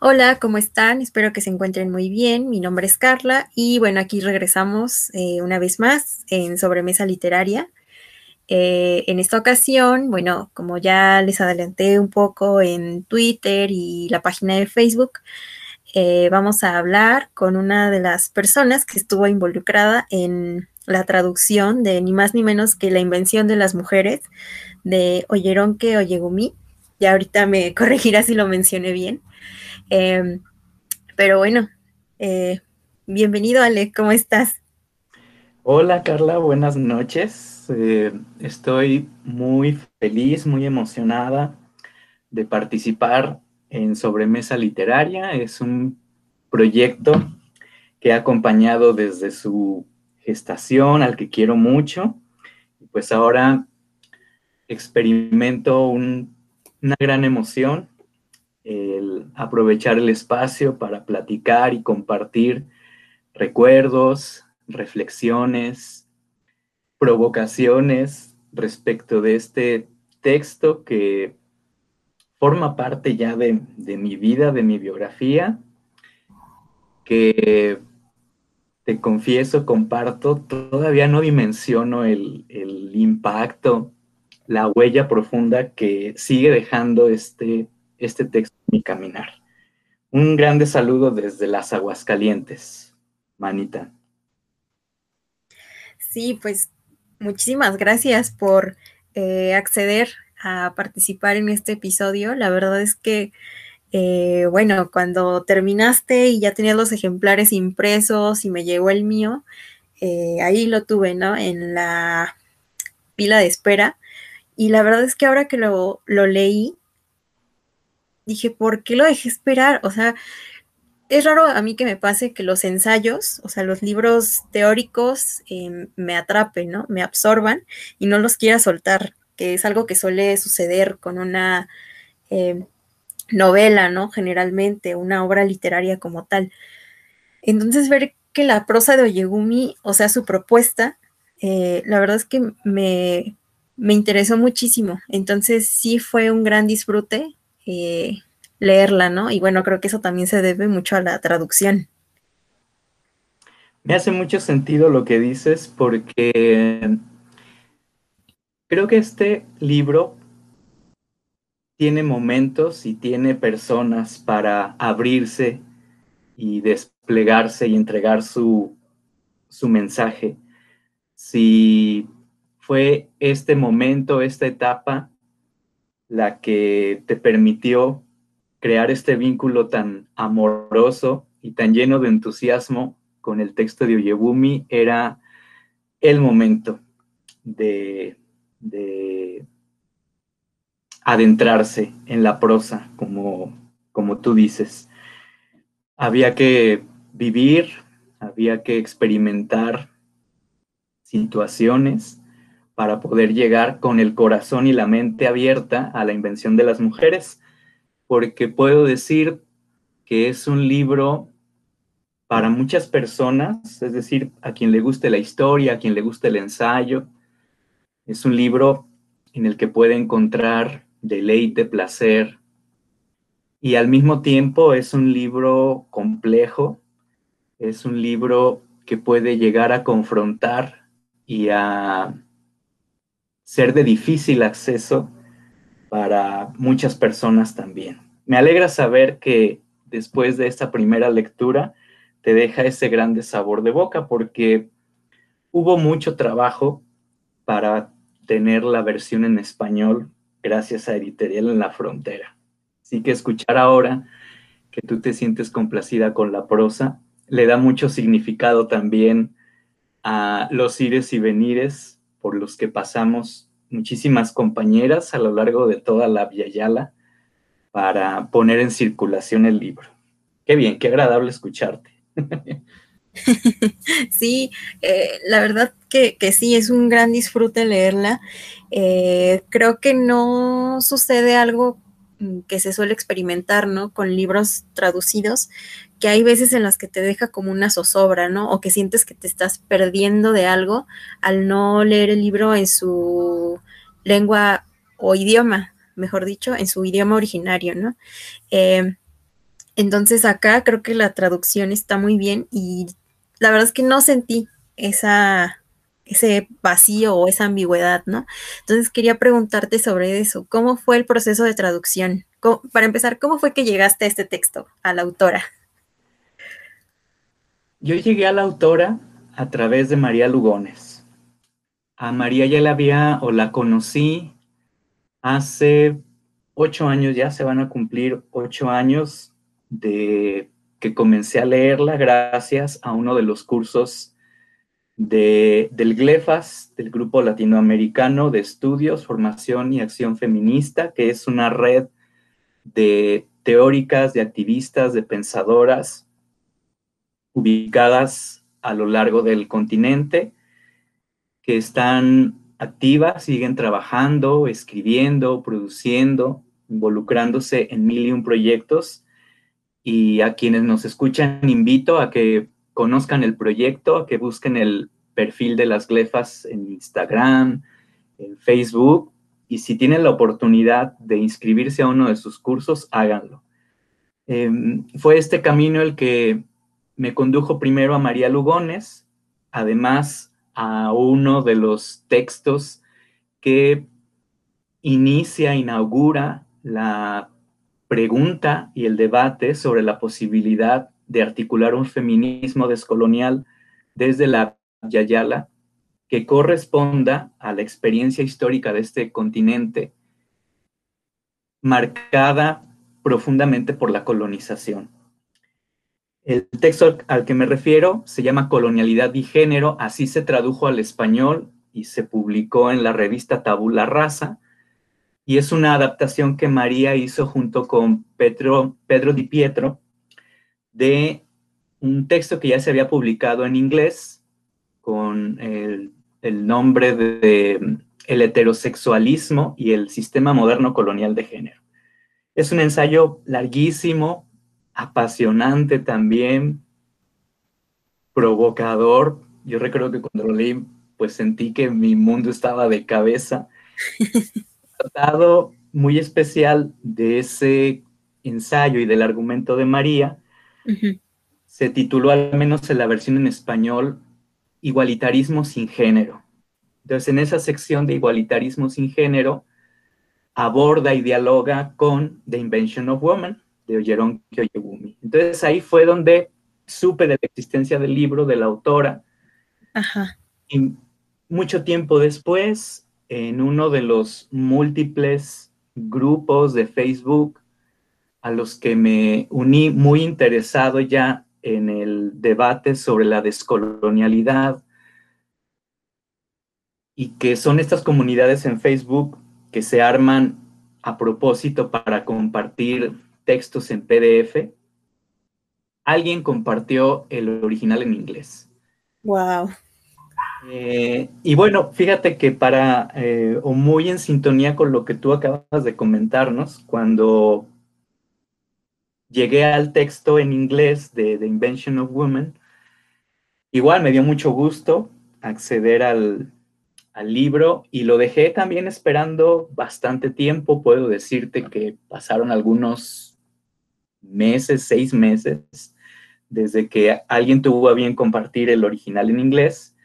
Hola, ¿cómo están? Espero que se encuentren muy bien. Mi nombre es Carla y bueno, aquí regresamos eh, una vez más en Sobremesa Literaria. Eh, en esta ocasión, bueno, como ya les adelanté un poco en Twitter y la página de Facebook, eh, vamos a hablar con una de las personas que estuvo involucrada en la traducción de ni más ni menos que la invención de las mujeres de Oyeronke Oyegumi. Ya ahorita me corregirá si lo mencioné bien. Em, pero bueno, eh, bienvenido Ale, ¿cómo estás? Hola Carla, buenas noches. Eh, estoy muy feliz, muy emocionada de participar en Sobremesa Literaria. Es un proyecto que he acompañado desde su gestación, al que quiero mucho. Y pues ahora experimento una gran emoción el aprovechar el espacio para platicar y compartir recuerdos, reflexiones, provocaciones respecto de este texto que forma parte ya de, mi vida, de mi biografía, que te confieso, comparto, todavía no dimensiono el, el impacto, la huella profunda que sigue dejando este este texto Mi Caminar. Un grande saludo desde las Aguascalientes, Manita. Sí, pues muchísimas gracias por eh, acceder a participar en este episodio. La verdad es que, eh, bueno, cuando terminaste y ya tenías los ejemplares impresos y me llegó el mío, eh, ahí lo tuve, ¿no? En la pila de espera. Y la verdad es que ahora que lo, lo leí, dije, ¿por qué lo dejé esperar? O sea, es raro a mí que me pase que los ensayos, o sea, los libros teóricos em, me atrapen, ¿no? Me absorban y no los quiera soltar, que es algo que suele suceder con una em, novela, ¿no? Generalmente, una obra literaria como tal. Entonces, ver que la prosa de Oyegumi, o sea, su propuesta, eh, la verdad es que me, me interesó muchísimo. Entonces, sí fue un gran disfrute eh, leerla, ¿no? Y bueno, creo que eso también se debe mucho a la traducción. Me hace mucho sentido lo que dices porque creo que este libro tiene momentos y tiene personas para abrirse y desplegarse y entregar su, su mensaje. Si fue este momento, esta etapa la que te permitió crear este vínculo tan amoroso y tan lleno de entusiasmo con el texto de Oyebumi era el momento de, adentrarse en la prosa, como, como tú dices. Había que vivir, había que experimentar situaciones para poder llegar con el corazón y la mente abierta a la invención de las mujeres, porque puedo decir que es un libro para muchas personas, es decir, a quien le guste la historia, a quien le guste el ensayo. Es un libro en el que puede encontrar deleite, placer, y al mismo tiempo es un libro complejo, es un libro que puede llegar a confrontar y a ser de difícil acceso para muchas personas también. Me alegra saber que después de esta primera lectura te deja ese grande sabor de boca porque hubo mucho trabajo para tener la versión en español gracias a Editorial en la Frontera. Así que escuchar ahora que tú te sientes complacida con la prosa le da mucho significado también a los ires y venires por los que pasamos muchísimas compañeras a lo largo de toda la Via Yala para poner en circulación el libro. Qué bien, qué agradable escucharte. Sí, eh, la verdad que, sí, es un gran disfrute leerla. Eh, creo que no sucede algo mm, que se suele experimentar, ¿no? Con libros traducidos, que hay veces en las que te deja como una zozobra, ¿no? O que sientes que te estás perdiendo de algo al no leer el libro en su lengua o idioma, mejor dicho, en su idioma originario, ¿no? Eh, Entonces acá creo que la traducción está muy bien y la verdad es que no sentí esa, ese vacío o esa ambigüedad, ¿no? Entonces quería preguntarte sobre eso. ¿Cómo fue el proceso de traducción? para empezar, ¿cómo fue que llegaste a este texto, a la autora? Yo llegué a la autora a través de María Lugones. A María ya la había o la conocí hace ocho años, ya se van a cumplir ocho años de que comencé a leerla gracias a uno de los cursos de, del GLEFAS, del Grupo Latinoamericano de Estudios, Formación y Acción Feminista, que es una red de teóricas, de activistas, de pensadoras ubicadas a lo largo del continente, que están activas, siguen trabajando, escribiendo, produciendo, involucrándose en mil y un proyectos. Y a quienes nos escuchan, invito a que conozcan el proyecto, a que busquen el perfil de las glefas en Instagram, en Facebook, y si tienen la oportunidad de inscribirse a uno de sus cursos, háganlo. Em, fue este camino el que me condujo primero a María Lugones, además a uno de los textos que inicia, inaugura la pregunta y el debate sobre la posibilidad de articular un feminismo descolonial desde la Yayala que corresponda a la experiencia histórica de este continente, marcada profundamente por la colonización. El texto al que me refiero se llama Colonialidad y Género, así se tradujo al español y se publicó en la revista Tabula Rasa, y es una adaptación que María hizo junto con Pedro, Pedro Di Pietro, de un texto que ya se había publicado en inglés con el, nombre de, El heterosexualismo y el sistema moderno colonial de género. Es un ensayo larguísimo, apasionante también, provocador. Yo recuerdo que cuando lo leí, pues sentí que mi mundo estaba de cabeza. Tratado muy especial de ese ensayo y del argumento de María se tituló al menos en la versión en español Igualitarismo sin género. Entonces, en esa sección de Igualitarismo sin género, aborda y dialoga con The Invention of Woman de Oyeron Kyoyegumi. Entonces, ahí fue donde supe de la existencia del libro de la autora. Ajá. Y mucho tiempo después, en uno de los múltiples grupos de Facebook a los que me uní muy interesado ya en el debate sobre la descolonialidad y que son estas comunidades en Facebook que se arman a propósito para compartir textos en PDF. Alguien compartió el original en inglés. Wow. Eh, y bueno, fíjate que para, eh, o muy en sintonía con lo que tú acabas de comentarnos, cuando llegué al texto en inglés de The Invention of Women. Igual me dio mucho gusto acceder al, libro y lo dejé también esperando bastante tiempo. Puedo decirte que pasaron algunos meses, seis meses, desde que alguien tuvo a bien compartir el original en inglés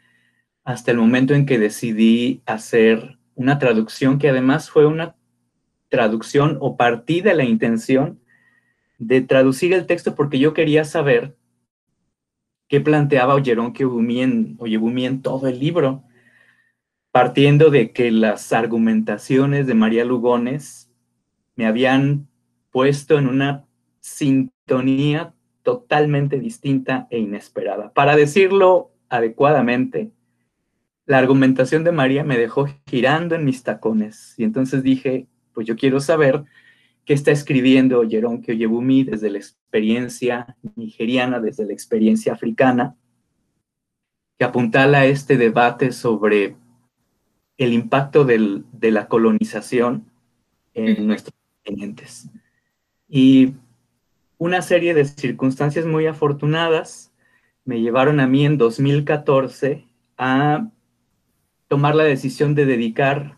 hasta el momento en que decidí hacer una traducción que además fue una traducción o partí de la intención de traducir el texto porque yo quería saber qué planteaba Oyeron en, Oyebumi en todo el libro, partiendo de que las argumentaciones de María Lugones me habían puesto en una sintonía totalmente distinta e inesperada. Para decirlo adecuadamente, la argumentación de María me dejó girando en mis tacones y entonces dije, pues yo quiero saber que está escribiendo Jerón Kyoyebumi desde la experiencia nigeriana, desde la experiencia africana, que apuntala a este debate sobre el impacto de la colonización en nuestros continentes. Y una serie de circunstancias muy afortunadas me llevaron a mí en 2014 a tomar la decisión de dedicar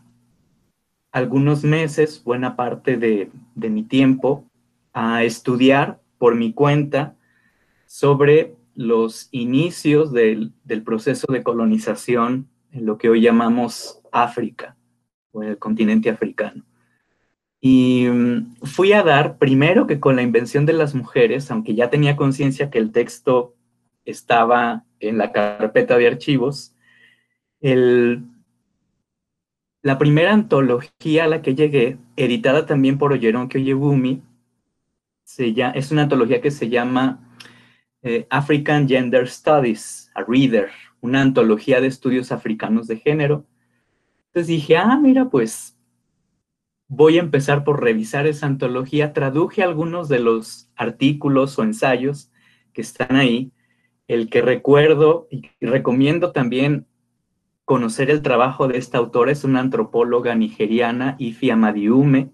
algunos meses, buena parte de, mi tiempo, a estudiar por mi cuenta sobre los inicios del, proceso de colonización en lo que hoy llamamos África o el continente africano. Y mm, fui a dar, primero que con la invención de las mujeres, aunque ya tenía conciencia que el texto estaba en la carpeta de archivos, el, la primera antología a la que llegué, editada también por Oyeron Kyoyebumi, es una antología que se llama eh, African Gender Studies, a Reader, una antología de estudios africanos de género. Entonces dije, ah, mira, pues voy a empezar por revisar esa antología. Traduje algunos de los artículos o ensayos que están ahí. El que recuerdo y recomiendo también conocer el trabajo de esta autora es una antropóloga nigeriana, Ifi Amadiume,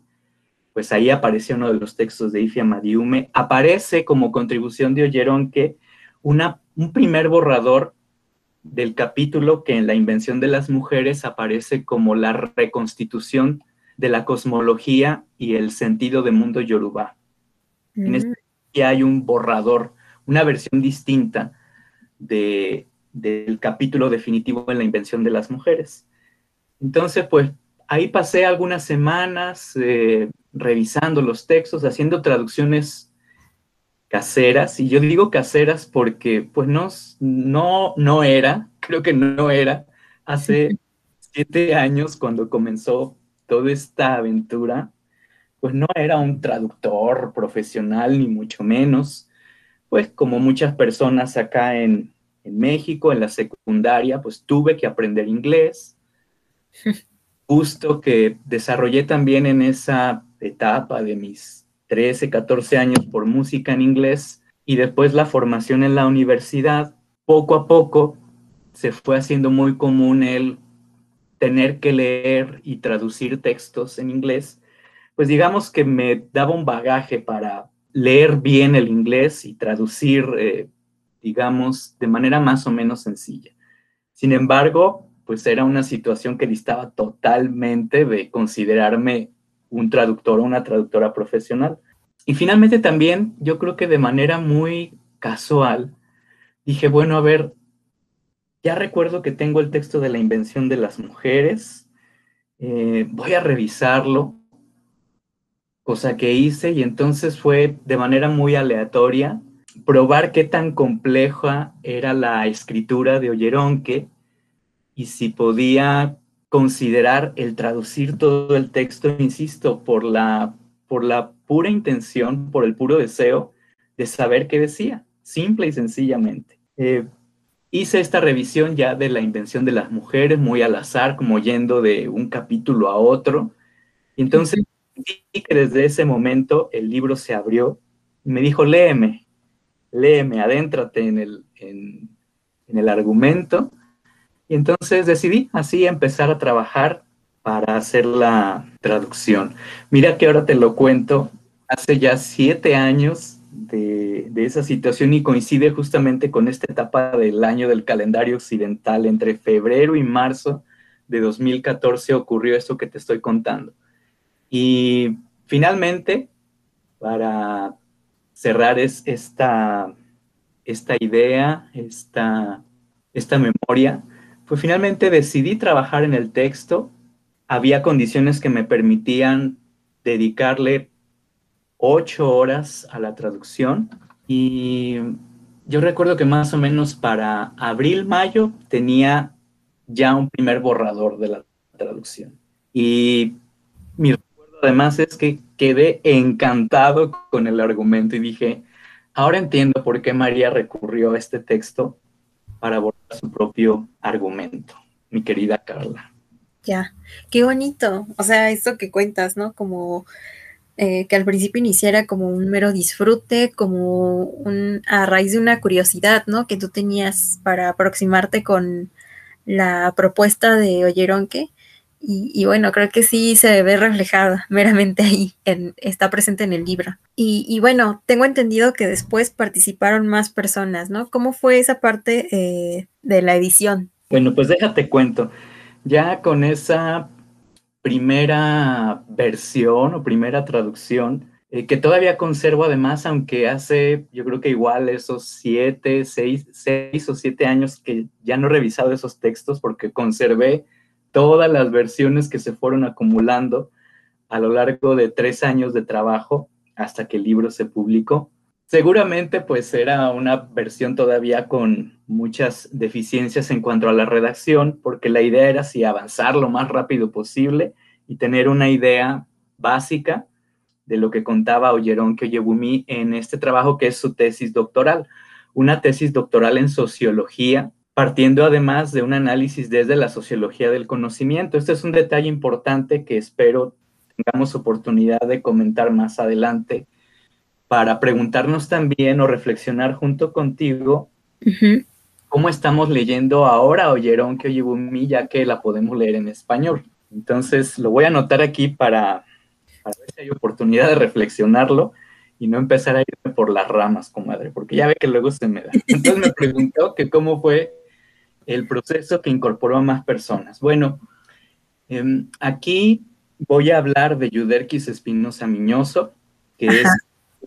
pues ahí aparece uno de los textos de Ifia Madiume, aparece como contribución de Oyeron que una, un primer borrador del capítulo que en la invención de las mujeres aparece como la reconstitución de la cosmología y el sentido de mundo yoruba. En este hay un borrador, una versión distinta de, del capítulo definitivo en la invención de las mujeres. Entonces, pues ahí pasé algunas semanas eh, revisando los textos, haciendo traducciones caseras, y yo digo caseras porque pues no, no, no era, creo que no era, hace siete años cuando comenzó toda esta aventura, pues no era un traductor profesional, ni mucho menos, pues como muchas personas acá en, en México, en la secundaria, pues tuve que aprender inglés. gusto que desarrollé también en esa etapa de mis 13, 14 años por música en inglés y después la formación en la universidad, poco a poco se fue haciendo muy común el tener que leer y traducir textos en inglés, pues digamos que me daba un bagaje para leer bien el inglés y traducir, eh, digamos, de manera más o menos sencilla. Sin embargo, pues era una situación que distaba totalmente de considerarme un traductor o una traductora profesional. Y finalmente también, yo creo que de manera muy casual, dije, bueno, a ver, ya recuerdo que tengo el texto de la invención de las mujeres, eh, voy a revisarlo, cosa que hice y entonces fue de manera muy aleatoria probar qué tan compleja era la escritura de Oyeronque y si podía considerar el traducir todo el texto, insisto, por la, por la pura intención, por el puro deseo de saber qué decía, simple y sencillamente. Eh, hice esta revisión ya de la invención de las mujeres, muy al azar, como yendo de un capítulo a otro. Entonces, que desde ese momento el libro se abrió y me dijo, léeme, léeme, adéntrate en el, en el argumento y entonces decidí así empezar a trabajar para hacer la traducción. Mira que ahora te lo cuento, hace ya siete años de, esa situación y coincide justamente con esta etapa del año del calendario occidental. Entre febrero y marzo de 2014 ocurrió esto que te estoy contando. Y finalmente, para cerrar es esta, esta idea, esta, esta memoria, pues finalmente decidí trabajar en el texto. Había condiciones que me permitían dedicarle ocho horas a la traducción y yo recuerdo que más o menos para abril, mayo tenía ya un primer borrador de la traducción. Y mi recuerdo además es que quedé encantado con el argumento y dije, ahora entiendo por qué María recurrió a este texto para abordar su propio argumento, mi querida Carla. Ya, qué bonito. O sea, esto que cuentas, ¿no? Como eh, que al principio iniciara como un mero disfrute, como a raíz de una curiosidad, ¿no? Que tú tenías para aproximarte con la propuesta de Oyeronque y, bueno, creo que sí se ve reflejada meramente ahí, está presente en el libro. Y, bueno, tengo entendido que después participaron más personas, ¿no? ¿Cómo fue esa parte eh, de la edición? Bueno, pues déjate cuento. Ya con esa primera versión o primera traducción, eh, que todavía conservo además, aunque hace yo creo que igual esos siete, seis, seis o siete años que ya no he revisado esos textos porque conservé todas las versiones que se fueron acumulando a lo largo de tres años de trabajo hasta que el libro se publicó. Seguramente pues era una versión todavía con muchas deficiencias en cuanto a la redacción, porque la idea era si avanzar lo más rápido posible y tener una idea básica de lo que contaba Oyeron Kyoyebumi en este trabajo que es su tesis doctoral, una tesis doctoral en sociología, partiendo además de un análisis desde la sociología del conocimiento. Este es un detalle importante que espero tengamos oportunidad de comentar más adelante para preguntarnos también o reflexionar junto contigo cómo estamos leyendo ahora Oyeron Kyoyibumi, ya que la podemos leer en español. Entonces lo voy a anotar aquí para, ver si hay oportunidad de reflexionarlo y no empezar a irme por las ramas, comadre, porque ya ve que luego se me da. Entonces me preguntó que cómo fue el proceso que incorporó a más personas. Bueno, em, aquí voy a hablar de Yuderquis Espinosa Miñoso, que es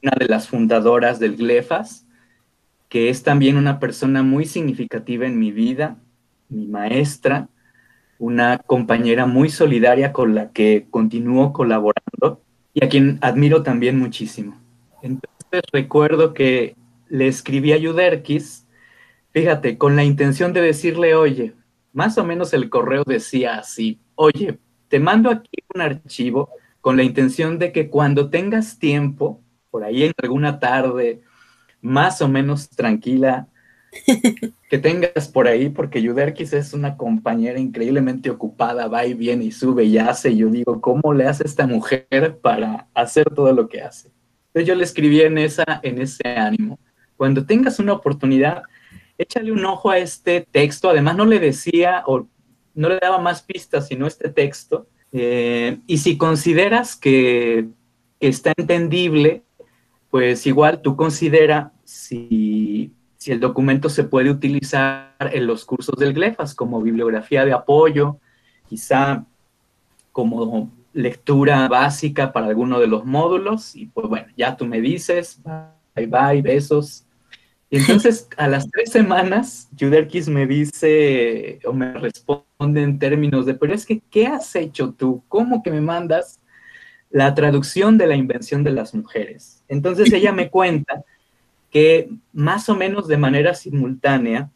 una de las fundadoras del GLEFAS, que es también una persona muy significativa en mi vida, mi maestra, una compañera muy solidaria con la que continúo colaborando y a quien admiro también muchísimo. Entonces recuerdo que le escribí a Yuderquis, fíjate, con la intención de decirle, oye, más o menos el correo decía así, oye, te mando aquí un archivo con la intención de que cuando tengas tiempo, por ahí en alguna tarde más o menos tranquila que tengas por ahí, porque Yuderkis es una compañera increíblemente ocupada, va y viene y sube y hace. Y yo digo, ¿cómo le hace esta mujer para hacer todo lo que hace? Entonces yo le escribí en, esa, en ese ánimo. Cuando tengas una oportunidad, échale un ojo a este texto. Además, no le decía o no le daba más pistas, sino este texto. Eh, y si consideras que, que está entendible, pues igual tú considera si, el documento se puede utilizar en los cursos del GLEFAS como bibliografía de apoyo, quizá como lectura básica para alguno de los módulos, y pues bueno, ya tú me dices, bye bye, besos. Y entonces a las tres semanas, Juderkis me dice o me responde en términos de, pero es que, ¿qué has hecho tú? ¿Cómo que me mandas la traducción de la invención de las mujeres. Entonces ella me cuenta que más o menos de manera simultánea,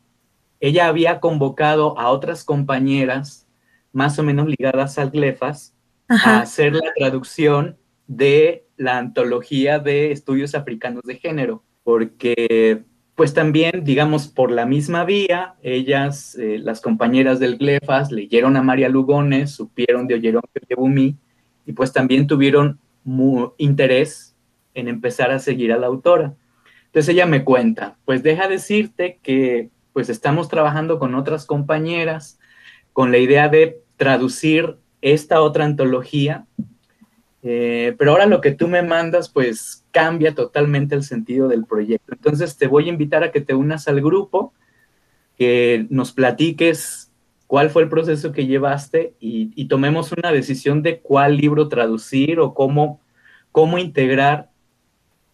ella había convocado a otras compañeras más o menos ligadas al GLEFAS a hacer la traducción de la antología de estudios africanos de género, porque pues también, digamos, por la misma vía, ellas, eh, las compañeras del GLEFAS, leyeron a María Lugones, supieron de Oyeron Bumi, y pues también tuvieron interés en empezar a seguir a la autora. Entonces ella me cuenta, pues deja decirte que pues estamos trabajando con otras compañeras con la idea de traducir esta otra antología, eh, pero ahora lo que tú me mandas pues cambia totalmente el sentido del proyecto. Entonces te voy a invitar a que te unas al grupo, que nos platiques cuál fue el proceso que llevaste y, tomemos una decisión de cuál libro traducir o cómo, cómo integrar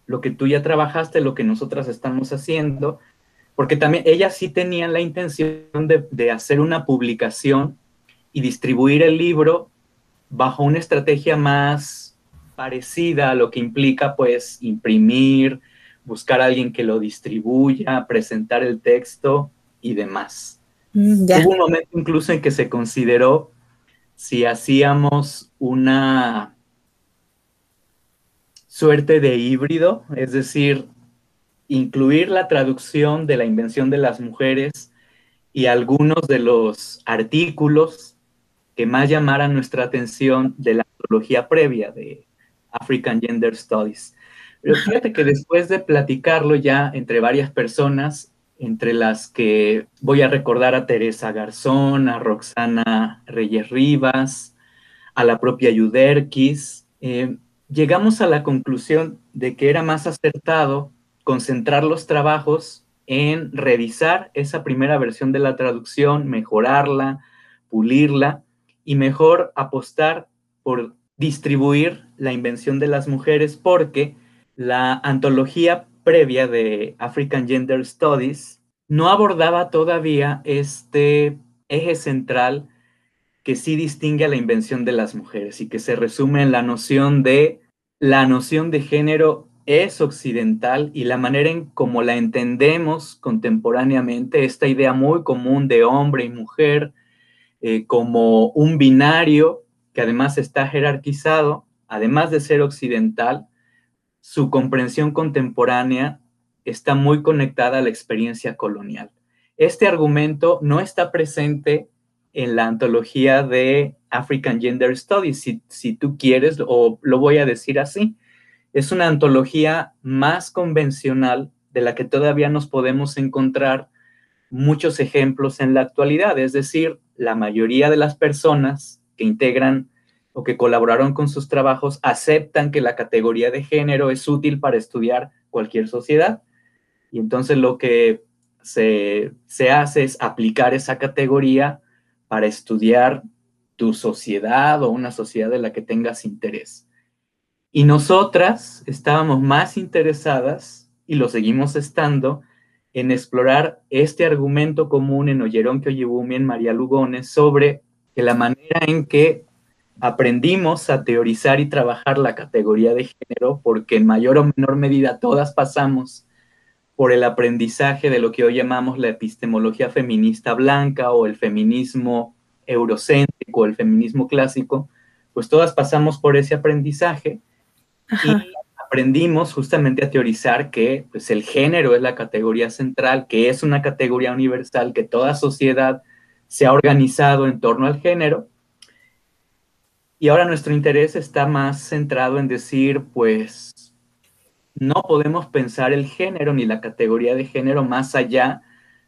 lo que tú ya trabajaste, lo que nosotras estamos haciendo, porque también ellas sí tenían la intención de, de hacer una publicación y distribuir el libro bajo una estrategia más parecida a lo que implica pues imprimir, buscar a alguien que lo distribuya, presentar el texto y demás. Mm, Hubo un momento incluso en que se consideró si hacíamos una suerte de híbrido, es decir, incluir la traducción de la invención de las mujeres y algunos de los artículos que más llamaran nuestra atención de la antología previa de African Gender Studies. Pero fíjate que después de platicarlo ya entre varias personas, entre las que voy a recordar a Teresa Garzón, a Roxana Reyes Rivas, a la propia Yuderquis, eh, llegamos a la conclusión de que era más acertado concentrar los trabajos en revisar esa primera versión de la traducción, mejorarla, pulirla y mejor apostar por distribuir la invención de las mujeres porque la antología previa de African Gender Studies no abordaba todavía este eje central que sí distingue a la invención de las mujeres y que se resume en la noción de la noción de género es occidental y la manera en cómo la entendemos contemporáneamente, esta idea muy común de hombre y mujer eh, como un binario que además está jerarquizado, además de ser occidental, su comprensión contemporánea está muy conectada a la experiencia colonial. Este argumento no está presente en la antología de African Gender Studies, si, si tú quieres, o lo voy a decir así. Es una antología más convencional de la que todavía nos podemos encontrar muchos ejemplos en la actualidad, es decir, la mayoría de las personas que integran o que colaboraron con sus trabajos aceptan que la categoría de género es útil para estudiar cualquier sociedad. Y entonces lo que se, se hace es aplicar esa categoría para estudiar tu sociedad o una sociedad de la que tengas interés. Y nosotras estábamos más interesadas, y lo seguimos estando, en explorar este argumento común en Oyeron Oyebumi, en María Lugones, sobre que la manera en que aprendimos a teorizar y trabajar la categoría de género, porque en mayor o menor medida todas pasamos por el aprendizaje de lo que hoy llamamos la epistemología feminista blanca o el feminismo eurocéntrico, el feminismo clásico, pues todas pasamos por ese aprendizaje y aprendimos justamente a teorizar que pues, el género es la categoría central, que es una categoría universal, que toda sociedad se ha organizado en torno al género. Y ahora nuestro interés está más centrado en decir, pues, no podemos pensar el género ni la categoría de género más allá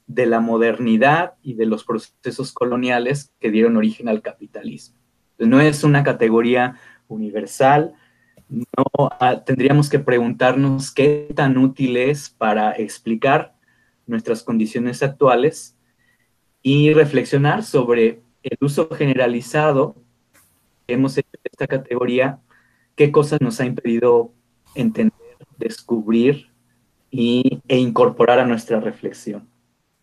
de la modernidad y de los procesos coloniales que dieron origen al capitalismo. No es una categoría universal, no ah, tendríamos que preguntarnos qué tan útil es para explicar nuestras condiciones actuales y reflexionar sobre el uso generalizado hemos hecho esta categoría, qué cosas nos ha impedido entender descubrir y, e incorporar a nuestra reflexión.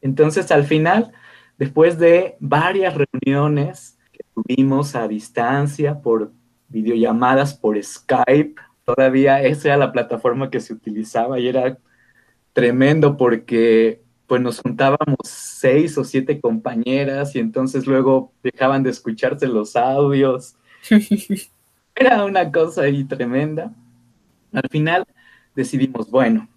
Entonces, al final, después de varias reuniones que tuvimos a distancia por videollamadas, por Skype, todavía esa era la plataforma que se utilizaba y era tremendo porque pues nos juntábamos seis o siete compañeras y entonces luego dejaban de escucharse los audios. Era una cosa ahí tremenda. Al final decidimos, bueno,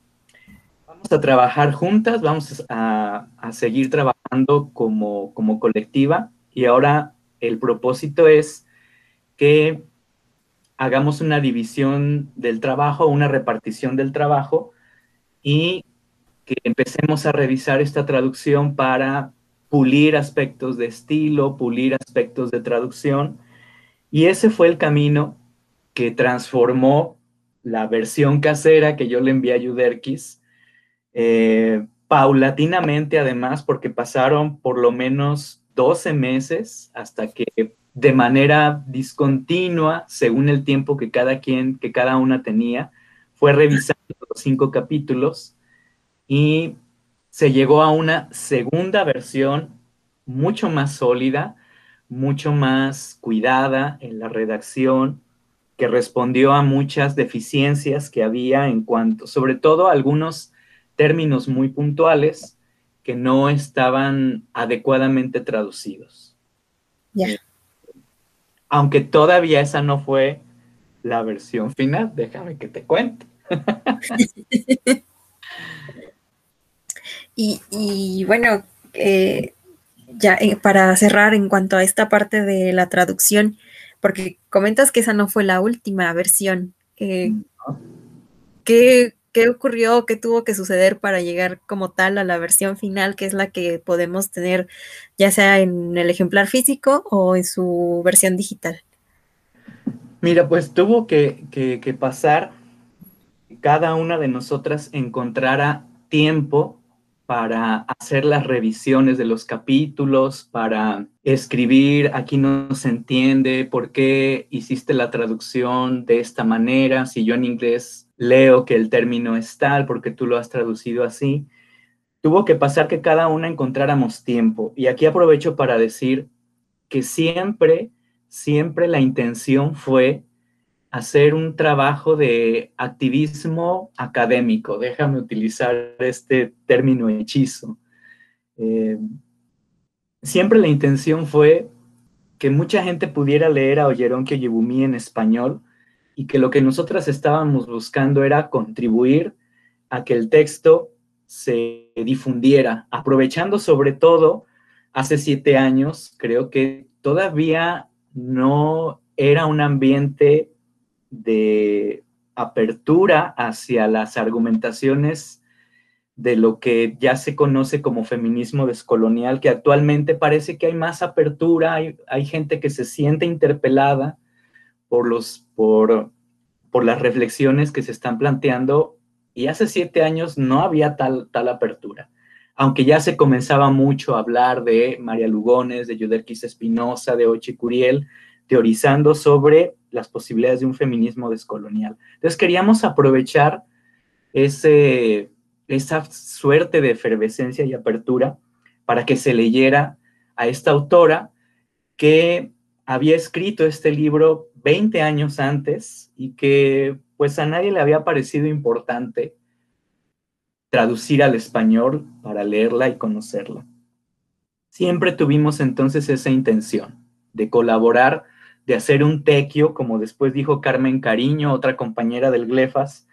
vamos a trabajar juntas, vamos a, seguir trabajando como, como colectiva y ahora el propósito es que hagamos una división del trabajo, una repartición del trabajo y que empecemos a revisar esta traducción para pulir aspectos de estilo, pulir aspectos de traducción. Y ese fue el camino que transformó la versión casera que yo le envié a Yuderkis, eh, paulatinamente además, porque pasaron por lo menos 12 meses hasta que de manera discontinua, según el tiempo que cada quien, que cada una tenía, fue revisando los cinco capítulos y se llegó a una segunda versión mucho más sólida, mucho más cuidada en la redacción, que respondió a muchas deficiencias que había en cuanto, sobre todo algunos términos muy puntuales que no estaban adecuadamente traducidos. Ya. Aunque todavía esa no fue la versión final, déjame que te cuente. y, bueno, eh, ya eh, para cerrar en cuanto a esta parte de la traducción, porque comentas que esa no fue la última versión. Eh, ¿qué, ocurrió? ¿Qué tuvo que suceder para llegar como tal a la versión final, que es la que podemos tener ya sea en el ejemplar físico o en su versión digital? Mira, pues tuvo que, que pasar cada una de nosotras encontrara tiempo para hacer las revisiones de los capítulos, para escribir, aquí no se entiende, por qué hiciste la traducción de esta manera, si yo en inglés leo que el término es tal, porque tú lo has traducido así. Tuvo que pasar que cada una encontráramos tiempo. Y aquí aprovecho para decir que siempre, siempre la intención fue hacer un trabajo de activismo académico, déjame utilizar este término hechizo. Eh, siempre la intención fue que mucha gente pudiera leer a Oyeron Yebumi en español y que lo que nosotras estábamos buscando era contribuir a que el texto se difundiera, aprovechando sobre todo hace siete años, creo que todavía no era un ambiente de apertura hacia las argumentaciones de lo que ya se conoce como feminismo descolonial, que actualmente parece que hay más apertura, hay, gente que se siente interpelada por, los, por, por las reflexiones que se están planteando y hace siete años no había tal, tal apertura, aunque ya se comenzaba mucho a hablar de María Lugones, de Yuderquis Espinosa, de Ochi Curiel, teorizando sobre las posibilidades de un feminismo descolonial. Entonces queríamos aprovechar ese, esa suerte de efervescencia y apertura para que se leyera a esta autora que había escrito este libro 20 años antes y que pues a nadie le había parecido importante traducir al español para leerla y conocerla. Siempre tuvimos entonces esa intención de colaborar de hacer un tequio, como después dijo Carmen Cariño, otra compañera del Glefas,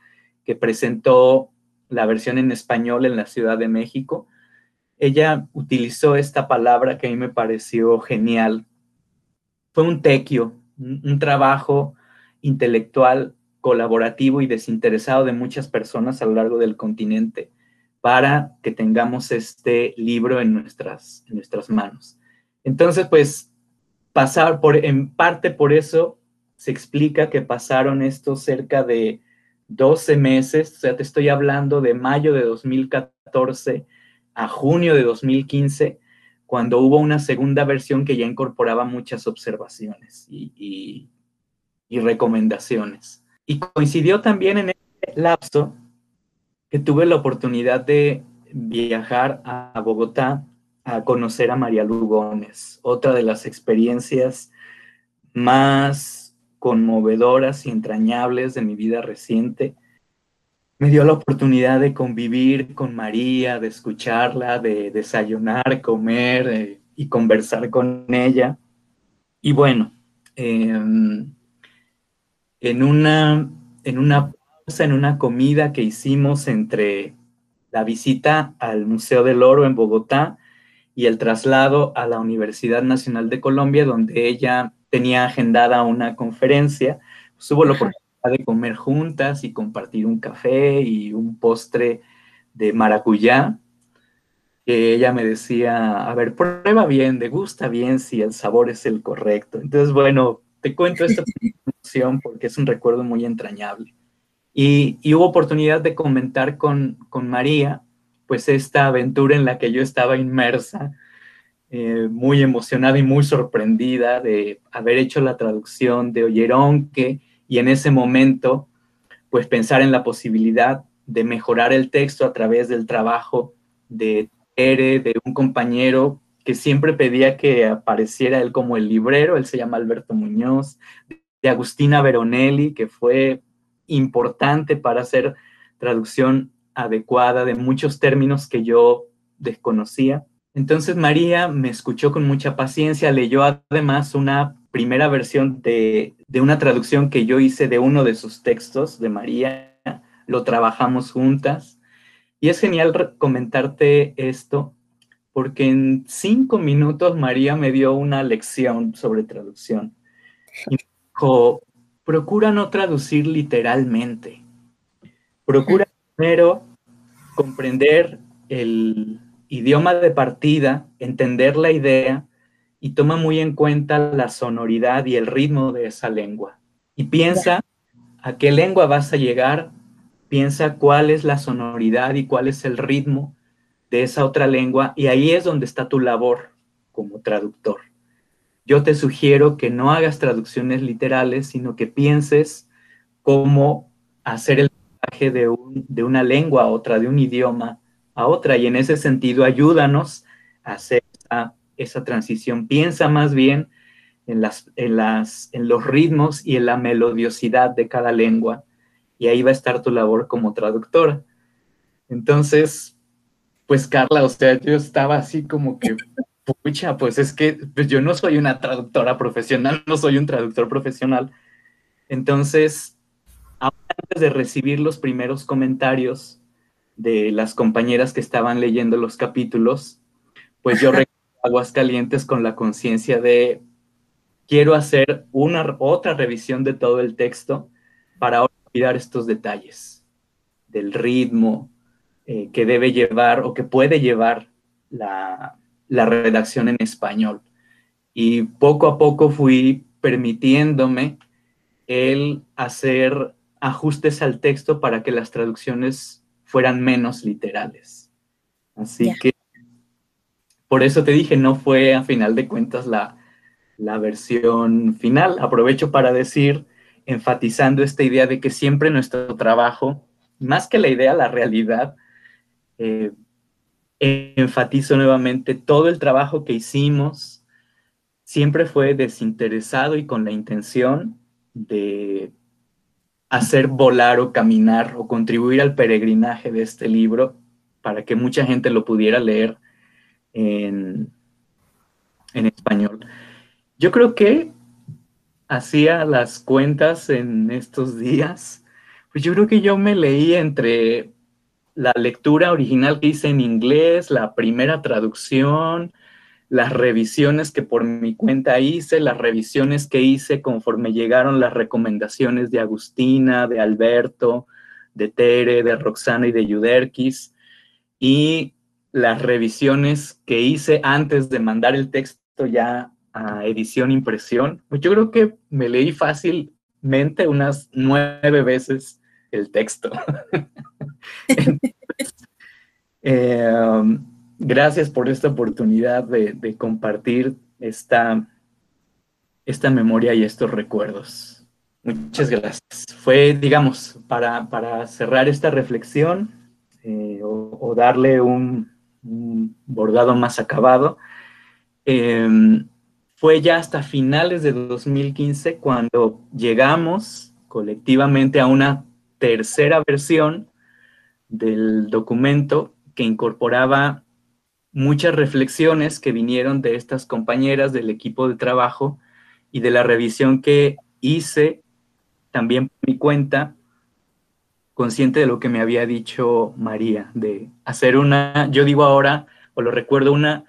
que presentó la versión en español en la Ciudad de México. Ella utilizó esta palabra que a mí me pareció genial. Fue un tequio, un, trabajo intelectual, colaborativo y desinteresado de muchas personas a lo largo del continente para que tengamos este libro en nuestras, en nuestras manos. Entonces, pues pasar por, en parte por eso se explica que pasaron estos cerca de 12 meses, o sea, te estoy hablando de mayo de 2014 a junio de 2015, cuando hubo una segunda versión que ya incorporaba muchas observaciones y, y recomendaciones. Y coincidió también en ese lapso que tuve la oportunidad de viajar a Bogotá a conocer a María Lugones, otra de las experiencias más conmovedoras y entrañables de mi vida reciente. Me dio la oportunidad de convivir con María, de escucharla, de desayunar, comer eh, y conversar con ella. Y bueno, em, en, una, en una pausa, en una comida que hicimos entre la visita al Museo del Oro en Bogotá y el traslado a la Universidad Nacional de Colombia, donde ella tenía agendada una conferencia. Pues, hubo la oportunidad de comer juntas y compartir un café y un postre de maracuyá, que ella me decía, a ver, prueba bien, degusta bien si el sabor es el correcto. Entonces, bueno, te cuento esta emoción porque es un recuerdo muy entrañable. Y, y, hubo oportunidad de comentar con, con María pues esta aventura en la que yo estaba inmersa, eh, muy emocionada y muy sorprendida de haber hecho la traducción de Oyeronque y en ese momento pues pensar en la posibilidad de mejorar el texto a través del trabajo de Tere, de un compañero que siempre pedía que apareciera él como el librero, él se llama Alberto Muñoz, de Agustina Veronelli, que fue importante para hacer traducción adecuada de muchos términos que yo desconocía. Entonces María me escuchó con mucha paciencia, leyó además una primera versión de, una traducción que yo hice de uno de sus textos de María, lo trabajamos juntas. Y es genial comentarte esto porque en cinco minutos María me dio una lección sobre traducción. Dijo, procura no traducir literalmente. Procura Primero, comprender el idioma de partida, entender la idea y toma muy en cuenta la sonoridad y el ritmo de esa lengua. Y piensa a qué lengua vas a llegar, piensa cuál es la sonoridad y cuál es el ritmo de esa otra lengua y ahí es donde está tu labor como traductor. Yo te sugiero que no hagas traducciones literales, sino que pienses cómo hacer el de, de una lengua a otra, de un idioma a otra. Y en ese sentido, ayúdanos a hacer esa, esa transición. Piensa más bien en, las, en, las, en los ritmos y en la melodiosidad de cada lengua. Y ahí va a estar tu labor como traductora. Entonces, pues Carla, o sea, yo estaba así como que, pucha, pues es que pues yo no soy una traductora profesional, no soy un traductor profesional. Entonces, antes de recibir los primeros comentarios de las compañeras que estaban leyendo los capítulos, pues yo aguas calientes con la conciencia de quiero hacer una otra revisión de todo el texto para olvidar estos detalles del ritmo eh, que debe llevar o que puede llevar la, la redacción en español. Y poco a poco fui permitiéndome el hacer ajustes al texto para que las traducciones fueran menos literales. Así que por eso te dije, no fue a final de cuentas la, la versión final. Aprovecho para decir, enfatizando esta idea de que siempre nuestro trabajo, más que la idea, la realidad, eh, enfatizo nuevamente, todo el trabajo que hicimos siempre fue desinteresado y con la intención de hacer volar o caminar o contribuir al peregrinaje de este libro para que mucha gente lo pudiera leer en, en español. Yo creo que hacía las cuentas en estos días, pues yo creo que yo me leí entre la lectura original que hice en inglés, la primera traducción, las revisiones que por mi cuenta hice, las revisiones que hice conforme llegaron las recomendaciones de Agustina, de Alberto, de Tere, de Roxana y de Yuderquis, y las revisiones que hice antes de mandar el texto ya a edición impresión, pues yo creo que me leí fácilmente unas nueve veces el texto. Em, gracias por esta oportunidad de, compartir esta, esta memoria y estos recuerdos. Muchas gracias. Fue, digamos, para, cerrar esta reflexión eh, o, darle un, bordado más acabado, em, fue ya hasta finales de 2015 cuando llegamos colectivamente a una tercera versión del documento que incorporaba muchas reflexiones que vinieron de estas compañeras del equipo de trabajo y de la revisión que hice también por mi cuenta, consciente de lo que me había dicho María, de hacer una, yo digo ahora, o lo recuerdo, una,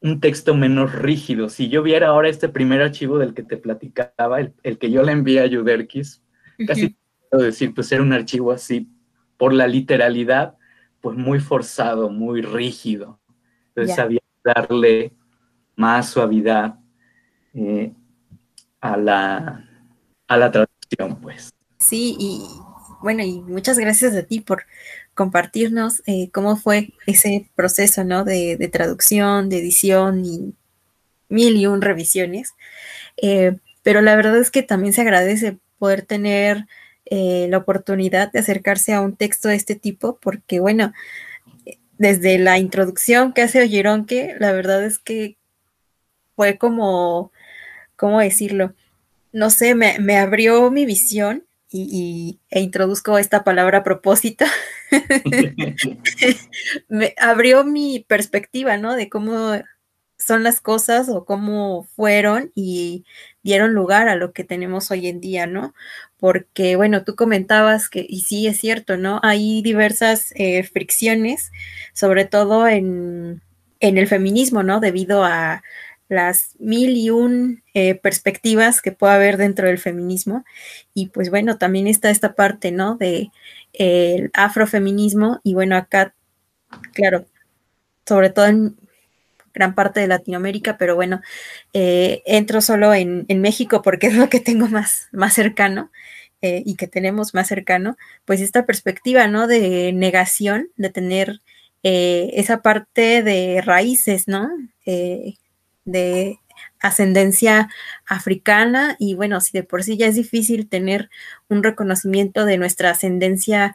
un texto menos rígido. Si yo viera ahora este primer archivo del que te platicaba, el, que yo le envié a Yuderkis, casi puedo decir, pues era un archivo así por la literalidad, pues muy forzado, muy rígido. Entonces sabía darle más suavidad eh, a, la, a la traducción, pues. Sí, y bueno, y muchas gracias a ti por compartirnos eh, cómo fue ese proceso, ¿no? De, traducción, de edición y mil y un revisiones. Eh, pero la verdad es que también se agradece poder tener eh, la oportunidad de acercarse a un texto de este tipo, porque bueno, desde la introducción que hace que la verdad es que fue como, ¿cómo decirlo? No sé, me, me abrió mi visión y, e introduzco esta palabra a propósito. me abrió mi perspectiva, ¿no? De cómo son las cosas o cómo fueron y dieron lugar a lo que tenemos hoy en día, ¿no? Porque, bueno, tú comentabas que, y sí es cierto, ¿no? Hay diversas eh, fricciones, sobre todo en, el feminismo, ¿no? Debido a las mil y un eh, perspectivas que puede haber dentro del feminismo. Y pues bueno, también está esta parte, ¿no? De el afrofeminismo. Y bueno, acá, claro, sobre todo en gran parte de Latinoamérica, pero bueno, eh, entro solo en, México porque es lo que tengo más, más cercano eh, y que tenemos más cercano, pues esta perspectiva, ¿no? De negación, de tener eh, esa parte de raíces, ¿no? De ascendencia africana y bueno, si de por sí ya es difícil tener un reconocimiento de nuestra ascendencia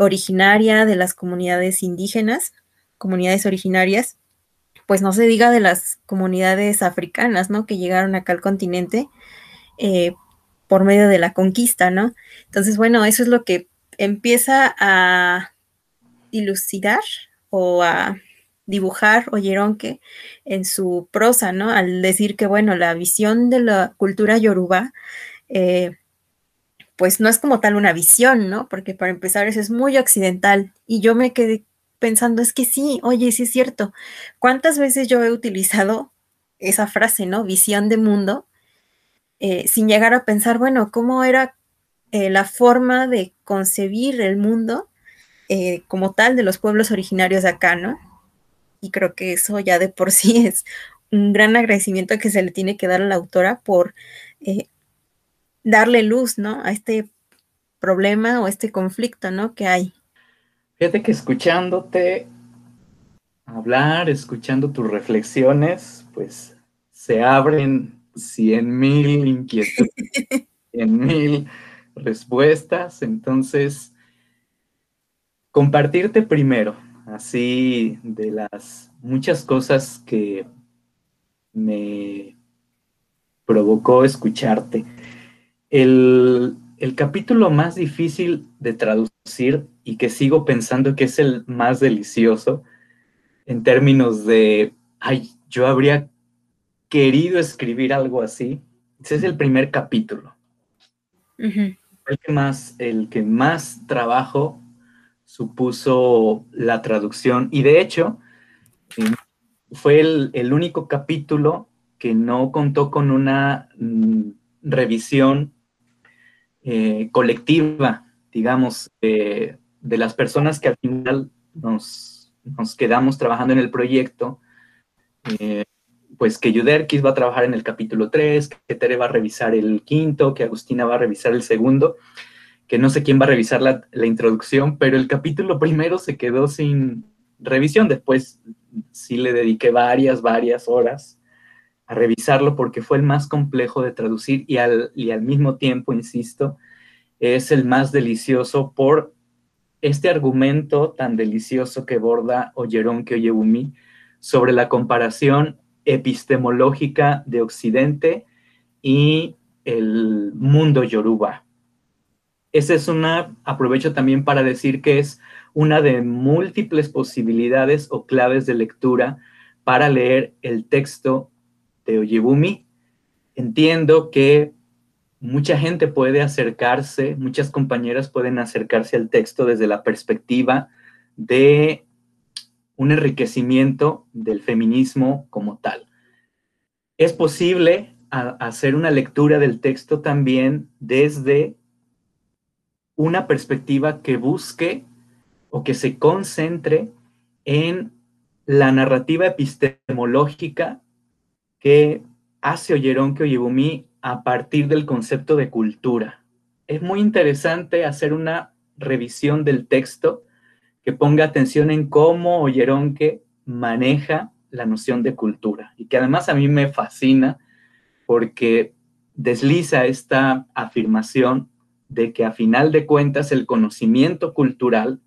originaria de las comunidades indígenas, comunidades originarias, pues no se diga de las comunidades africanas, ¿no? Que llegaron acá al continente eh, por medio de la conquista, ¿no? Entonces, bueno, eso es lo que empieza a dilucidar o a dibujar Oyeronke en su prosa, ¿no? Al decir que, bueno, la visión de la cultura yoruba, eh, pues no es como tal una visión, ¿no? Porque para empezar eso es muy occidental. Y yo me quedé pensando, es que sí, oye, sí es cierto. ¿Cuántas veces yo he utilizado esa frase, ¿no? Visión de mundo, eh, sin llegar a pensar, bueno, ¿cómo era eh, la forma de concebir el mundo como tal de los pueblos originarios de acá, ¿no? y creo que eso ya de por sí es un gran agradecimiento que se le tiene que dar a la autora por eh, darle luz, ¿no? A este problema o este conflicto, ¿no? Que hay. Fíjate que escuchándote hablar, escuchando tus reflexiones, pues se abren cien mil inquietudes, cien mil respuestas. Entonces, compartirte primero así de las muchas cosas que me provocó escucharte. El, capítulo más difícil de traducir y que sigo pensando que es el más delicioso en términos de, ay, yo habría querido escribir algo así. Ese es el primer capítulo. el, que más, el que más trabajo supuso la traducción y de hecho fue el, único capítulo que no contó con una mm, revisión eh, colectiva, digamos, de las personas que al final nos, quedamos trabajando en el proyecto, eh, pues que Yuderkis va a trabajar en el capítulo 3, que Tere va a revisar el quinto, que Agustina va a revisar el segundo, que no sé quién va a revisar la, introducción, pero el capítulo primero se quedó sin revisión. Después sí le dediqué varias, varias horas a revisarlo porque fue el más complejo de traducir y al, y al mismo tiempo, insisto, es el más delicioso por este argumento tan delicioso que borda Oyeron Oyebumi sobre la comparación epistemológica de Occidente y el mundo yoruba. Esa es una, aprovecho también para decir que es una de múltiples posibilidades o claves de lectura para leer el texto de Oyebumi. Entiendo que mucha gente puede acercarse, muchas compañeras pueden acercarse al texto desde la perspectiva de un enriquecimiento del feminismo como tal. Es posible hacer una lectura del texto también desde una perspectiva que busque o que se concentre en la narrativa epistemológica que hace Oyeronke Oyebumi a partir del concepto de cultura. Es muy interesante hacer una revisión del texto que ponga atención en cómo Oyeronke maneja la noción de cultura y que además a mí me fascina porque desliza esta afirmación de que a final de cuentas el conocimiento cultural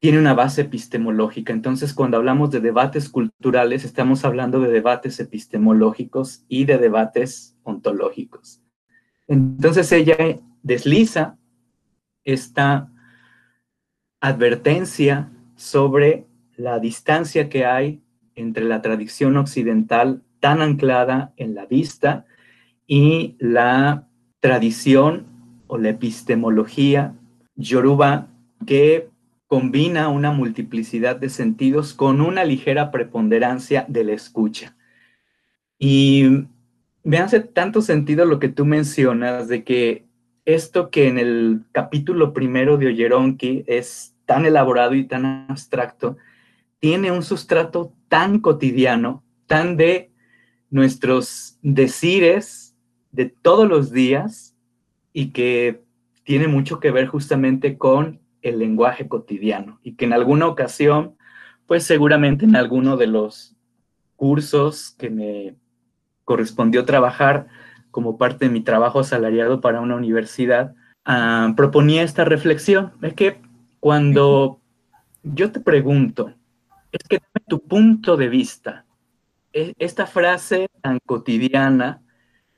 tiene una base epistemológica. Entonces, cuando hablamos de debates culturales, estamos hablando de debates epistemológicos y de debates ontológicos. Entonces, ella desliza esta advertencia sobre la distancia que hay entre la tradición occidental tan anclada en la vista y la tradición o la epistemología yoruba que combina una multiplicidad de sentidos con una ligera preponderancia de la escucha. Y me hace tanto sentido lo que tú mencionas de que esto que en el capítulo primero de Oyeronki es tan elaborado y tan abstracto, tiene un sustrato tan cotidiano, tan de nuestros decires de todos los días y que tiene mucho que ver justamente con el lenguaje cotidiano y que en alguna ocasión, pues seguramente en alguno de los cursos que me correspondió trabajar como parte de mi trabajo asalariado para una universidad, ah, proponía esta reflexión. Es que cuando yo te pregunto, es que tu punto de vista, e, esta frase tan cotidiana,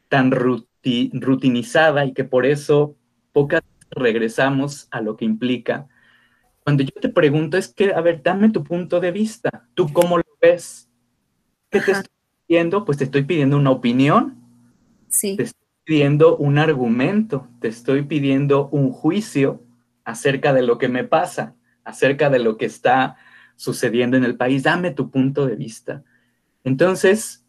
tan rutinizada y que por eso pocas regresamos a lo que implica. Cuando yo te pregunto es que, a ver, dame tu punto de vista, ¿tú cómo lo ves? ¿Qué te estoy pidiendo? Pues te estoy pidiendo una opinión. Sí. Te estoy pidiendo un argumento, te estoy pidiendo un juicio acerca de lo que me pasa, acerca de lo que está sucediendo en el país. Dame tu punto de vista. Entonces,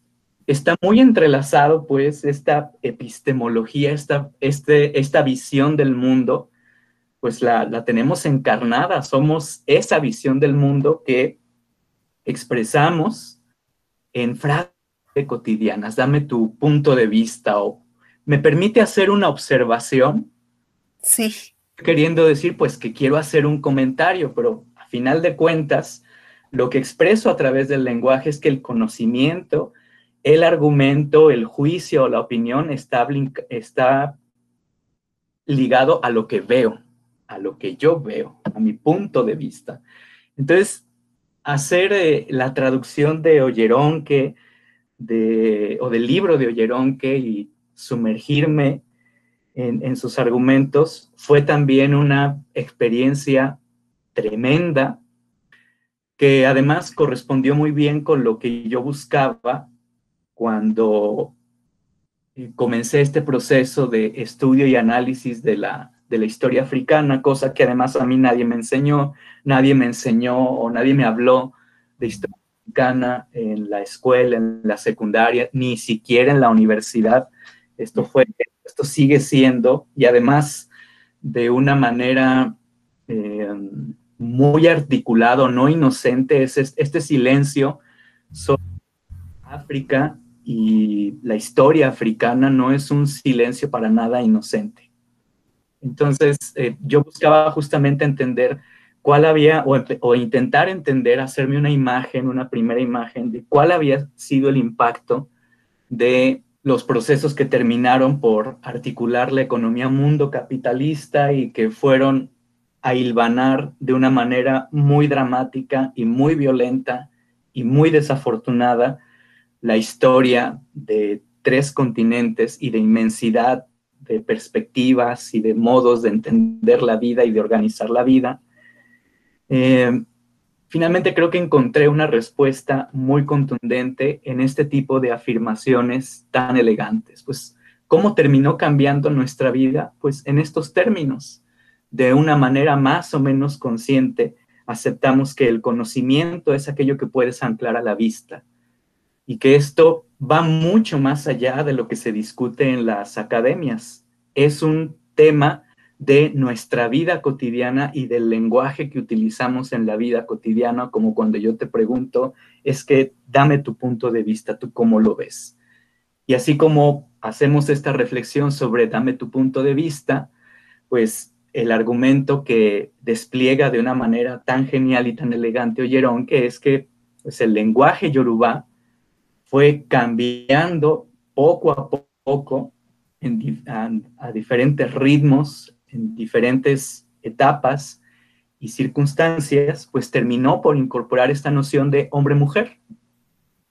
está muy entrelazado, pues, esta epistemología, esta, este, esta visión del mundo, pues la, la tenemos encarnada, somos esa visión del mundo que expresamos en frases cotidianas. Dame tu punto de vista o me permite hacer una observación. Sí. Queriendo decir, pues, que quiero hacer un comentario, pero a final de cuentas, lo que expreso a través del lenguaje es que el conocimiento el argumento, el juicio, la opinión está, ligado a lo que veo, a lo que yo veo, a mi punto de vista. Entonces, hacer eh, la traducción de Olleronque de, o del libro de Olleronque y sumergirme en sus argumentos fue también una experiencia tremenda que además correspondió muy bien con lo que yo buscaba cuando eh, comencé este proceso de estudio y análisis de la, de la historia africana, cosa que además a mí nadie me enseñó, nadie me enseñó o nadie me habló de historia africana en la escuela, en la secundaria, ni siquiera en la universidad. Esto fue, esto sigue siendo, y además de una manera eh, muy articulado, no inocente, es este silencio sobre África y la historia africana no es un silencio para nada inocente. Entonces, eh, yo buscaba justamente entender cuál había, o, o, intentar entender, hacerme una imagen, una primera imagen de cuál había sido el impacto de los procesos que terminaron por articular la economía mundo capitalista y que fueron a hilvanar de una manera muy dramática y muy violenta y muy desafortunada la historia de tres continentes y de inmensidad de perspectivas y de modos de entender la vida y de organizar la vida, eh, finalmente creo que encontré una respuesta muy contundente en este tipo de afirmaciones tan elegantes. Pues, ¿cómo terminó cambiando nuestra vida? Pues en estos términos, de una manera más o menos consciente, aceptamos que el conocimiento es aquello que puedes anclar a la vista, y que esto va mucho más allá de lo que se discute en las academias. Es un tema de nuestra vida cotidiana y del lenguaje que utilizamos en la vida cotidiana, como cuando yo te pregunto, es que dame tu punto de vista, tú cómo lo ves. Y así como hacemos esta reflexión sobre dame tu punto de vista, pues el argumento que despliega de una manera tan genial y tan elegante Oyeron, que es que pues, el lenguaje yoruba fue cambiando poco a poco a, diferentes ritmos, en diferentes etapas y circunstancias, pues terminó por incorporar esta noción de hombre-mujer,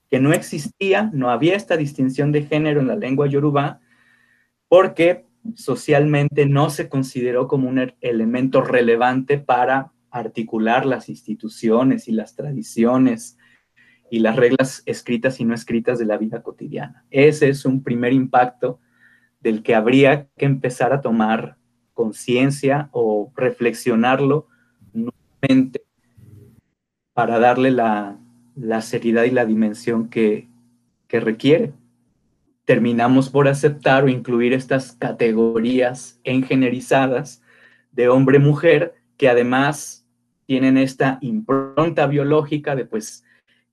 que no existía, no había esta distinción de género en la lengua yoruba, porque socialmente no se consideró como un elemento relevante para articular las instituciones y las tradiciones y las reglas escritas y no escritas de la vida cotidiana. Ese es un primer impacto del que habría que empezar a tomar conciencia o reflexionarlo nuevamente para darle la, seriedad y la dimensión que, que requiere. Terminamos por aceptar o incluir estas categorías engenerizadas de hombre-mujer que además tienen esta impronta biológica de pues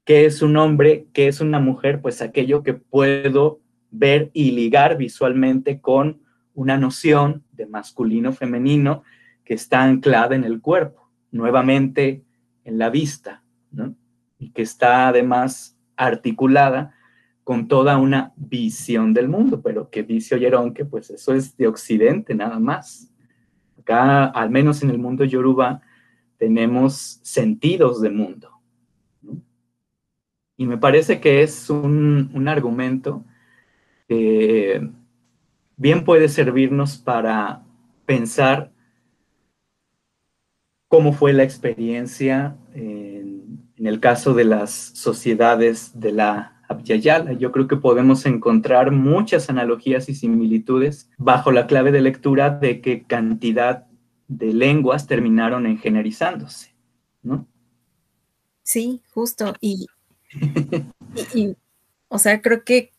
¿Qué es un hombre? ¿Qué es una mujer? Pues aquello que puedo ver y ligar visualmente con una noción de masculino-femenino que está anclada en el cuerpo, nuevamente en la vista, ¿no? y que está además articulada con toda una visión del mundo, pero que vicio Yerón, que pues eso es de Occidente nada más. Acá, al menos en el mundo yoruba, tenemos sentidos de mundo. Y me parece que es un, un argumento que bien puede servirnos para pensar cómo fue la experiencia en, el caso de las sociedades de la Abhyayala. Yo creo que podemos encontrar muchas analogías y similitudes bajo la clave de lectura de qué cantidad de lenguas terminaron engenerizándose, ¿no? Sí, justo. Y, o sea, creo que,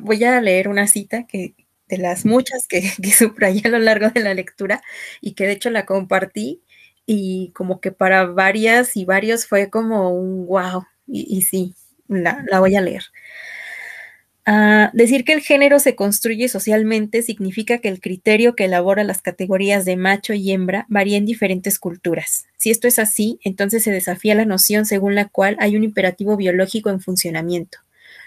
voy a leer una cita que de las muchas que, que subrayé a lo largo de la lectura y que de hecho la compartí y como que para varias y varios fue como un wow. y sí, la, voy a leer. Ah, decir que el género se construye socialmente significa que el criterio que elabora las categorías de macho y hembra varía en diferentes culturas. Si esto es así, entonces se desafía la noción según la cual hay un imperativo biológico en funcionamiento.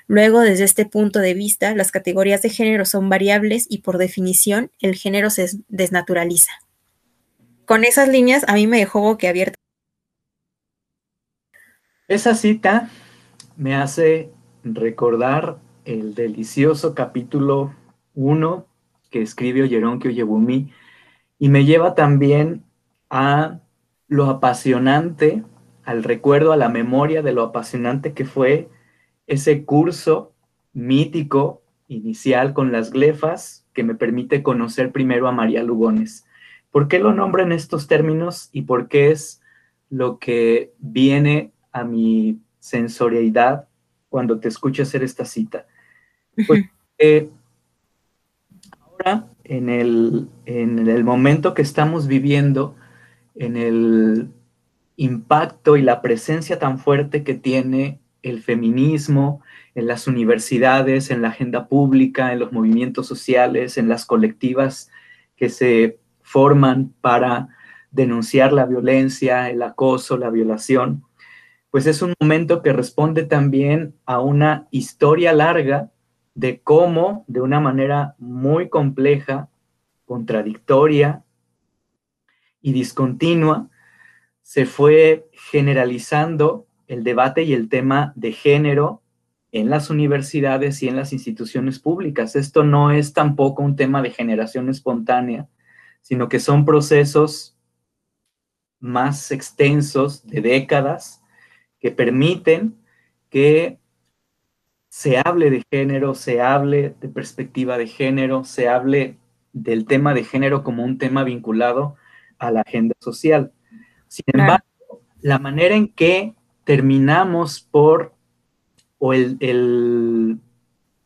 Luego, desde este punto de vista, las categorías de género son variables y por definición el género se desnaturaliza. Con esas líneas a mí me dejó abierta. Esa cita me hace recordar el delicioso capítulo 1 que escribió Yeronkyo Yebumi y me lleva también a lo apasionante, al recuerdo, a la memoria de lo apasionante que fue ese curso mítico inicial con las glefas que me permite conocer primero a María Lugones. ¿Por qué lo nombro en estos términos y por qué es lo que viene a mi sensorialidad cuando te escucho hacer esta cita. Pues, eh, ahora, en el, en el momento que estamos viviendo, en el impacto y la presencia tan fuerte que tiene el feminismo en las universidades, en la agenda pública, en los movimientos sociales, en las colectivas que se forman para denunciar la violencia, el acoso, la violación pues es un momento que responde también a una historia larga de cómo, de una manera muy compleja, contradictoria y discontinua, se fue generalizando el debate y el tema de género en las universidades y en las instituciones públicas. Esto no es tampoco un tema de generación espontánea, sino que son procesos más extensos de décadas que permiten que se hable de género, se hable de perspectiva de género, se hable del tema de género como un tema vinculado a la agenda social. Sin embargo, la manera en que terminamos por, o el,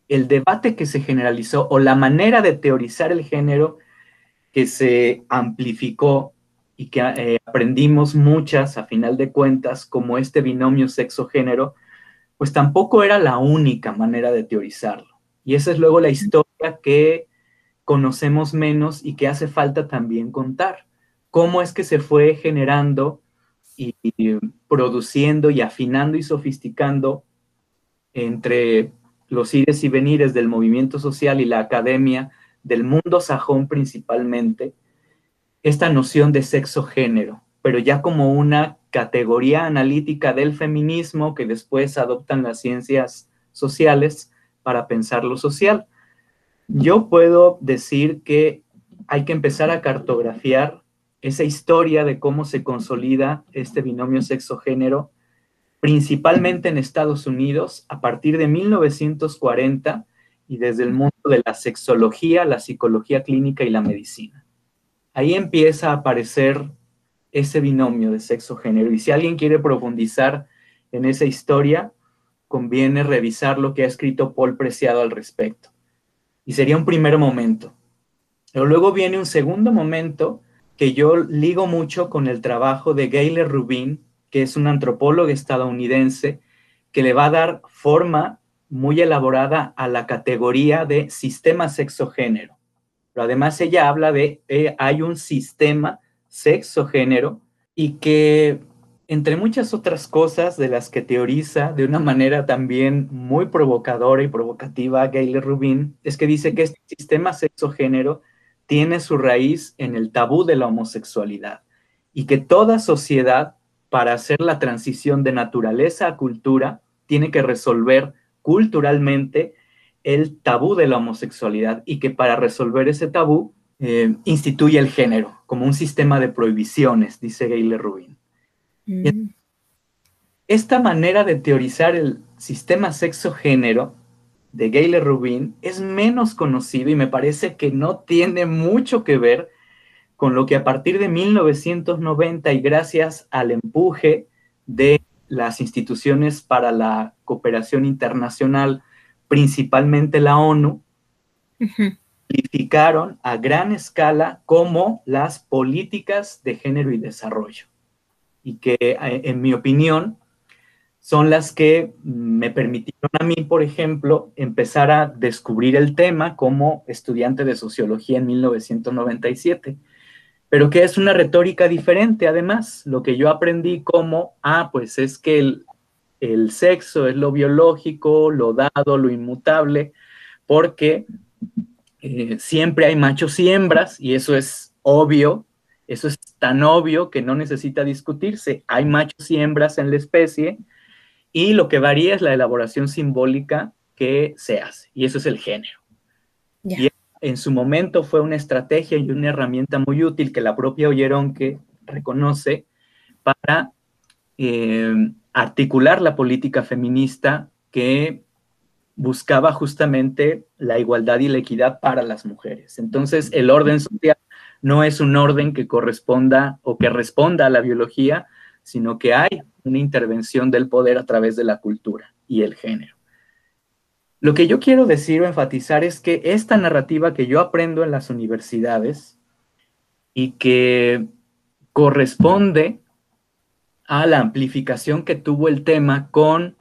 el, debate que se generalizó, o la manera de teorizar el género que se amplificó y que eh, aprendimos muchas a final de cuentas, como este binomio sexo-género, pues tampoco era la única manera de teorizarlo. Y esa es luego la historia que conocemos menos y que hace falta también contar. Cómo es que se fue generando y, y produciendo y afinando y sofisticando entre los ires y venires del movimiento social y la academia del mundo sajón principalmente, esta noción de sexo-género, pero ya como una categoría analítica del feminismo que después adoptan las ciencias sociales para pensar lo social. Yo puedo decir que hay que empezar a cartografiar esa historia de cómo se consolida este binomio sexo-género, principalmente en Estados Unidos, a partir de 1940 y desde el mundo de la sexología, la psicología clínica y la medicina ahí empieza a aparecer ese binomio de sexo-género. Y si alguien quiere profundizar en esa historia, conviene revisar lo que ha escrito Paul Preciado al respecto. Y sería un primer momento. Pero luego viene un segundo momento que yo ligo mucho con el trabajo de Gayle Rubin, que es un antropólogo estadounidense, que le va a dar forma muy elaborada a la categoría de sistema sexo-género pero además ella habla de, eh, hay un sistema sexo-género y que entre muchas otras cosas de las que teoriza de una manera también muy provocadora y provocativa Gayle Rubin, es que dice que este sistema sexo-género tiene su raíz en el tabú de la homosexualidad y que toda sociedad, para hacer la transición de naturaleza a cultura, tiene que resolver culturalmente el tabú de la homosexualidad y que para resolver ese tabú eh, instituye el género como un sistema de prohibiciones, dice Gayle Rubin. Mm. Esta manera de teorizar el sistema sexo-género de Gayle Rubin es menos conocido y me parece que no tiene mucho que ver con lo que a partir de 1990 y gracias al empuje de las instituciones para la cooperación internacional, principalmente la ONU, uh a gran escala como las políticas de género y desarrollo y que eh, en mi opinión son las que me permitieron a mí, por ejemplo, empezar a descubrir el tema como estudiante de sociología en 1997. Pero que es una retórica diferente, además, lo que yo aprendí como, ah, pues es que el, el sexo es lo biológico, lo dado, lo inmutable, porque eh, siempre hay machos y hembras, y eso es obvio, eso es tan obvio que no necesita discutirse. Hay machos y hembras en la especie y lo que varía es la elaboración simbólica que se hace, y eso es el género. Y en su momento fue una estrategia y una herramienta muy útil que la propia que reconoce para eh, articular la política feminista que buscaba justamente la igualdad y la equidad para las mujeres. Entonces, el orden social no es un orden que corresponda o que responda a la biología, sino que hay una intervención del poder a través de la cultura y el género. Lo que yo quiero decir o enfatizar es que esta narrativa que yo aprendo en las universidades y que corresponde a la amplificación que tuvo el tema con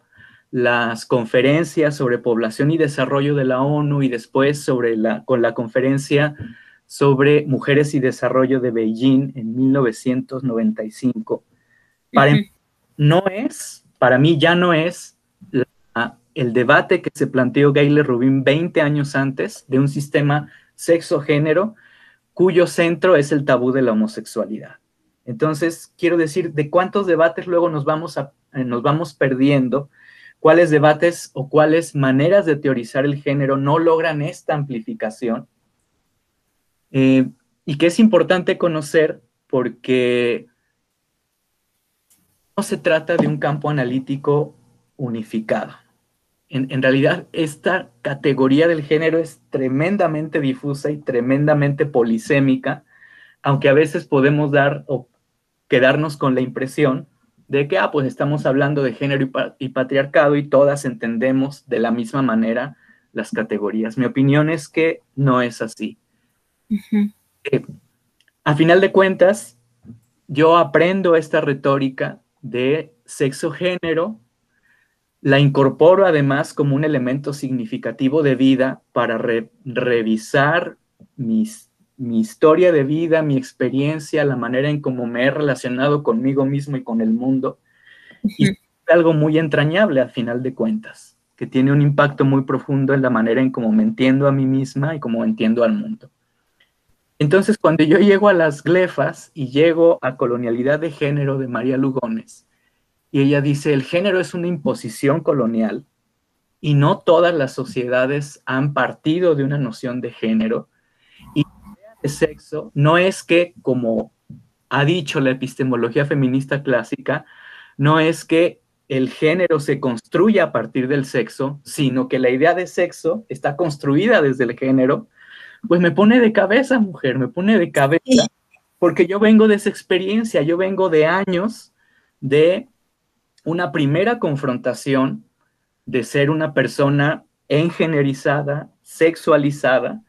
las conferencias sobre población y desarrollo de la ONU y después sobre la, con la conferencia sobre Mujeres y Desarrollo de Beijing en 1995. Para, no es, para mí ya no es el debate que se planteó Gayle Rubin 20 años antes de un sistema sexo-género cuyo centro es el tabú de la homosexualidad. Entonces, quiero decir, ¿de cuántos debates luego nos vamos, eh, nos vamos perdiendo? ¿Cuáles debates o cuáles maneras de teorizar el género no logran esta amplificación? Eh, y que es importante conocer porque no se trata de un campo analítico unificado. En, realidad, esta categoría del género es tremendamente difusa y tremendamente polisémica, aunque a veces podemos dar o quedarnos con la impresión de que, ah, pues estamos hablando de género y, patriarcado y todas entendemos de la misma manera las categorías. Mi opinión es que no es así. Eh, a final de cuentas, yo aprendo esta retórica de sexo-género, la incorporo además como un elemento significativo de vida para revisar mi historia de vida, mi experiencia, la manera en cómo me he relacionado conmigo mismo y con el mundo. Y es algo muy entrañable al final de cuentas, que tiene un impacto muy profundo en la manera en cómo me entiendo a mí misma y cómo entiendo al mundo. Entonces, cuando yo llego a las glefas y llego a colonialidad de género de María Lugones, y ella dice, el género es una imposición colonial y no todas las sociedades han partido de una noción de género. Sexo no es que, como ha dicho la epistemología feminista clásica, no es que el género se construya a partir del sexo, sino que la idea de sexo está construida desde el género pues me pone de cabeza, mujer, me pone de cabeza, porque yo vengo de esa experiencia, yo vengo de años de una primera confrontación de ser una persona engenerizada, sexualizada,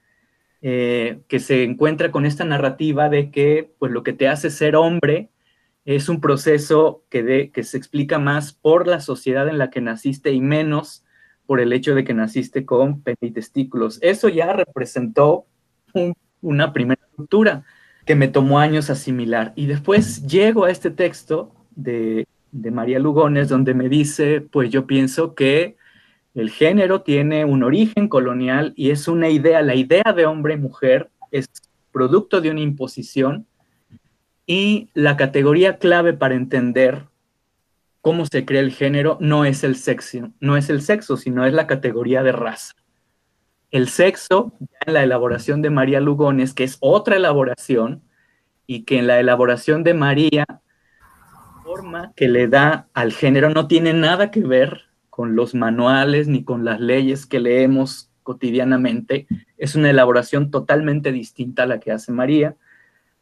eh, que se encuentra con esta narrativa de que pues lo que te hace ser hombre es un proceso que, de, que se explica más por la sociedad en la que naciste y menos por el hecho de que naciste con pene y testículos. Eso ya representó una primera ruptura. que me tomó años asimilar. Y después llego a este texto de, de María Lugones, donde me dice, pues yo pienso que el género tiene un origen colonial y es una idea, la idea de hombre y mujer es producto de una imposición y la categoría clave para entender cómo se crea el género no es el sexo, no es el sexo, sino es la categoría de raza. El sexo, en la elaboración de María Lugones, que es otra elaboración, y que en la elaboración de María, la forma que le da al género no tiene nada que ver con los manuales ni con las leyes que leemos cotidianamente. Es una elaboración totalmente distinta a la que hace María,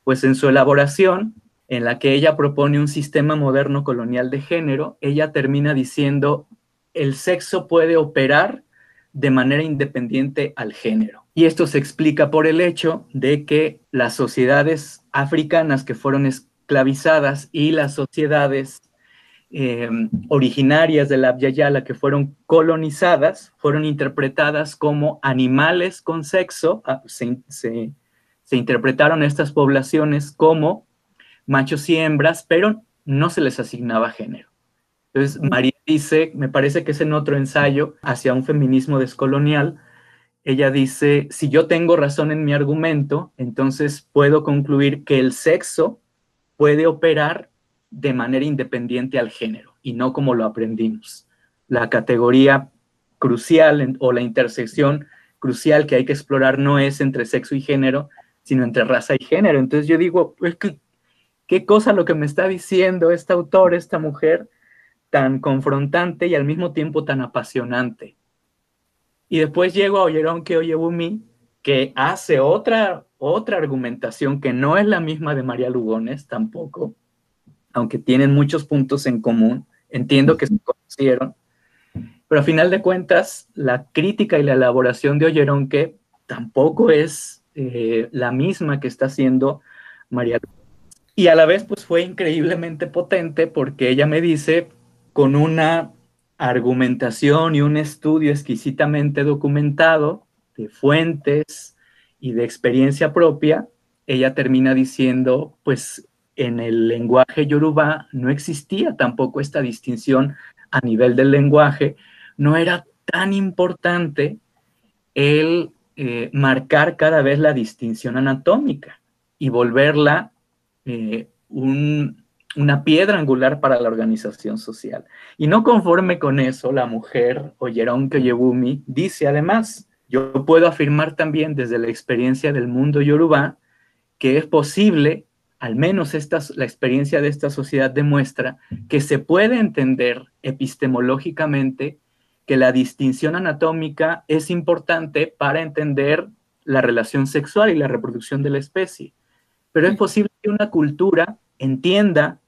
pues en su elaboración, en la que ella propone un sistema moderno colonial de género, ella termina diciendo, el sexo puede operar de manera independiente al género. Y esto se explica por el hecho de que las sociedades africanas que fueron esclavizadas y las sociedades Em, originarias de la Yala que fueron colonizadas fueron interpretadas como animales con sexo, ah, se, interpretaron estas poblaciones como machos y hembras, pero no se les asignaba género. Entonces, María dice, me parece que es en otro ensayo hacia un feminismo descolonial, ella dice, si yo tengo razón en mi argumento, entonces puedo concluir que el sexo puede operar de manera independiente al género y no como lo aprendimos. La categoría crucial o la intersección crucial que hay que explorar no es entre sexo y género, sino entre raza y género. Entonces yo digo, pues, ¿qué, cosa lo que me está diciendo esta autor, esta mujer, tan confrontante y al mismo tiempo tan apasionante? Y después llego a Oyeron que Oyebumi, que hace otra, otra argumentación que no es la misma de María Lugones tampoco, aunque tienen muchos puntos en común, entiendo que se conocieron, pero a final de cuentas, la crítica y la elaboración de Oyeronque tampoco es eh, la misma que está haciendo María. Y a la vez, pues fue increíblemente potente porque ella me dice, con una argumentación y un estudio exquisitamente documentado de fuentes y de experiencia propia, ella termina diciendo, pues en el lenguaje yoruba no existía tampoco esta distinción a nivel del lenguaje, no era tan importante el eh, marcar cada vez la distinción anatómica y volverla eh, una piedra angular para la organización social. Y no conforme con eso, la mujer, Oyeron Yebumi, dice además, yo puedo afirmar también desde la experiencia del mundo yoruba que es posible al menos esta, la experiencia de esta sociedad demuestra que se puede entender epistemológicamente que la distinción anatómica es importante para entender la relación sexual y la reproducción de la especie. Pero es posible que una cultura entienda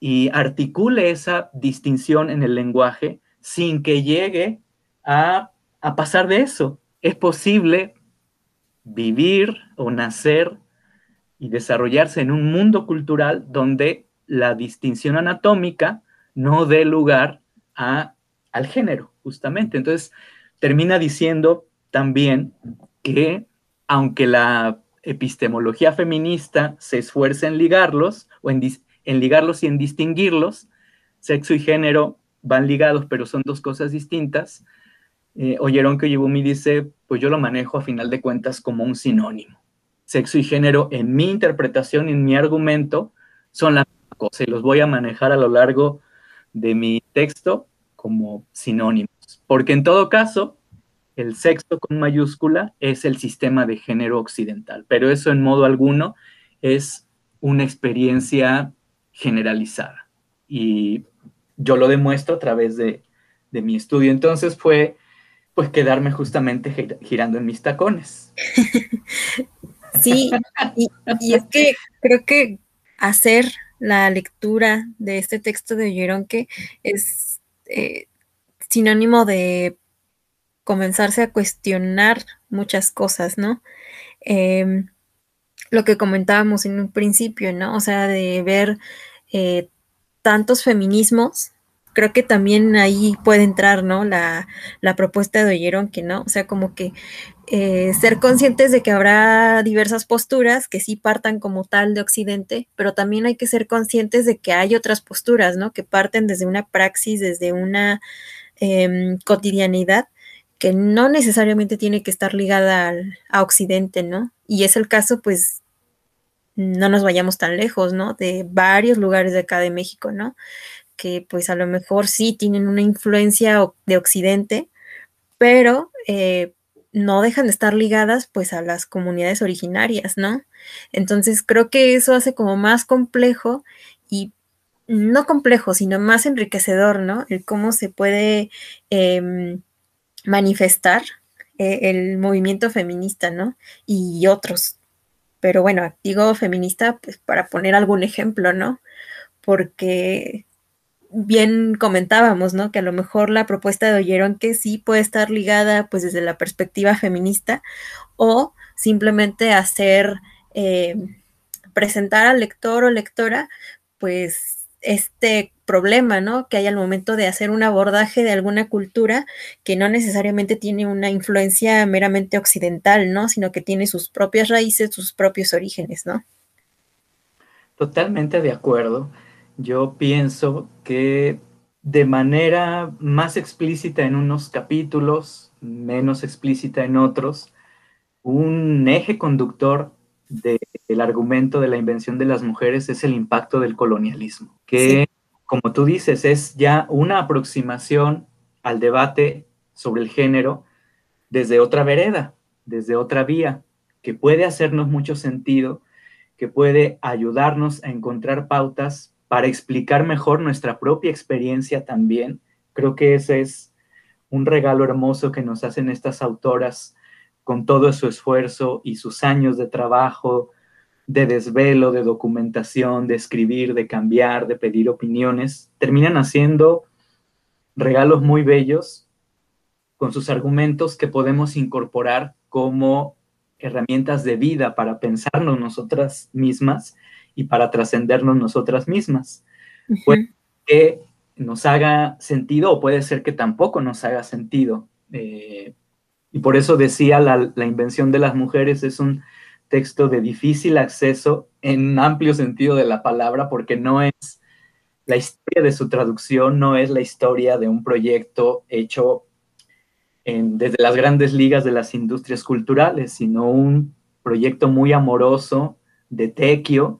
y articule esa distinción en el lenguaje sin que llegue a, a pasar de eso. Es posible vivir o nacer y desarrollarse en un mundo cultural donde la distinción anatómica no dé lugar a, al género, justamente. Entonces, termina diciendo también que aunque la epistemología feminista se esfuerza en ligarlos, o en, en ligarlos y en distinguirlos, sexo y género van ligados, pero son dos cosas distintas. Eh, oyeron que Yibumi dice, pues yo lo manejo a final de cuentas como un sinónimo sexo y género en mi interpretación y en mi argumento son la misma cosa y los voy a manejar a lo largo de mi texto como sinónimos. Porque en todo caso, el sexo con mayúscula es el sistema de género occidental, pero eso en modo alguno es una experiencia generalizada. Y yo lo demuestro a través de, de mi estudio. Entonces fue pues quedarme justamente girando en mis tacones. Sí, y, es que creo que hacer la lectura de este texto de Yeronque es eh, sinónimo de comenzarse a cuestionar muchas cosas, ¿no? Em, lo que comentábamos en un principio, ¿no? O sea, de ver eh, tantos feminismos creo que también ahí puede entrar, ¿no? La, la propuesta de Oyeron, que no, o sea, como que eh, ser conscientes de que habrá diversas posturas que sí partan como tal de Occidente, pero también hay que ser conscientes de que hay otras posturas, ¿no? Que parten desde una praxis, desde una eh, cotidianidad que no necesariamente tiene que estar ligada al, a Occidente, ¿no? Y es el caso, pues, no nos vayamos tan lejos, ¿no? De varios lugares de acá de México, ¿no? Que pues a lo mejor sí tienen una influencia de Occidente, pero eh, no dejan de estar ligadas pues a las comunidades originarias, ¿no? Entonces creo que eso hace como más complejo y no complejo, sino más enriquecedor, ¿no? El cómo se puede eh, manifestar eh, el movimiento feminista, ¿no? Y otros. Pero bueno, digo feminista pues para poner algún ejemplo, ¿no? Porque bien comentábamos, ¿no? Que a lo mejor la propuesta de Oyeron que sí puede estar ligada pues desde la perspectiva feminista o simplemente hacer, eh, presentar al lector o lectora pues este problema, ¿no? Que hay al momento de hacer un abordaje de alguna cultura que no necesariamente tiene una influencia meramente occidental, ¿no? Sino que tiene sus propias raíces, sus propios orígenes, ¿no? Totalmente de acuerdo yo pienso que de manera más explícita en unos capítulos, menos explícita en otros, un eje conductor del argumento de la invención de las mujeres es el impacto del colonialismo, que, como tú dices, es ya una aproximación al debate sobre el género desde otra vereda, desde otra vía, que puede hacernos mucho sentido, que puede ayudarnos a encontrar pautas para explicar mejor nuestra propia experiencia también. Creo que ese es un regalo hermoso que nos hacen estas autoras con todo su esfuerzo y sus años de trabajo, de desvelo, de documentación, de escribir, de cambiar, de pedir opiniones, terminan haciendo regalos muy bellos con sus argumentos que podemos incorporar como herramientas de vida para pensarnos nosotras mismas y para trascendernos nosotras mismas. Puede que nos haga sentido o puede ser que tampoco nos haga sentido. Eh, y por eso decía, la, la, invención de las mujeres es un texto de difícil acceso en amplio sentido de la palabra, porque no es la historia de su traducción, no es la historia de un proyecto hecho en, desde las grandes ligas de las industrias culturales, sino un proyecto muy amoroso de Tequio,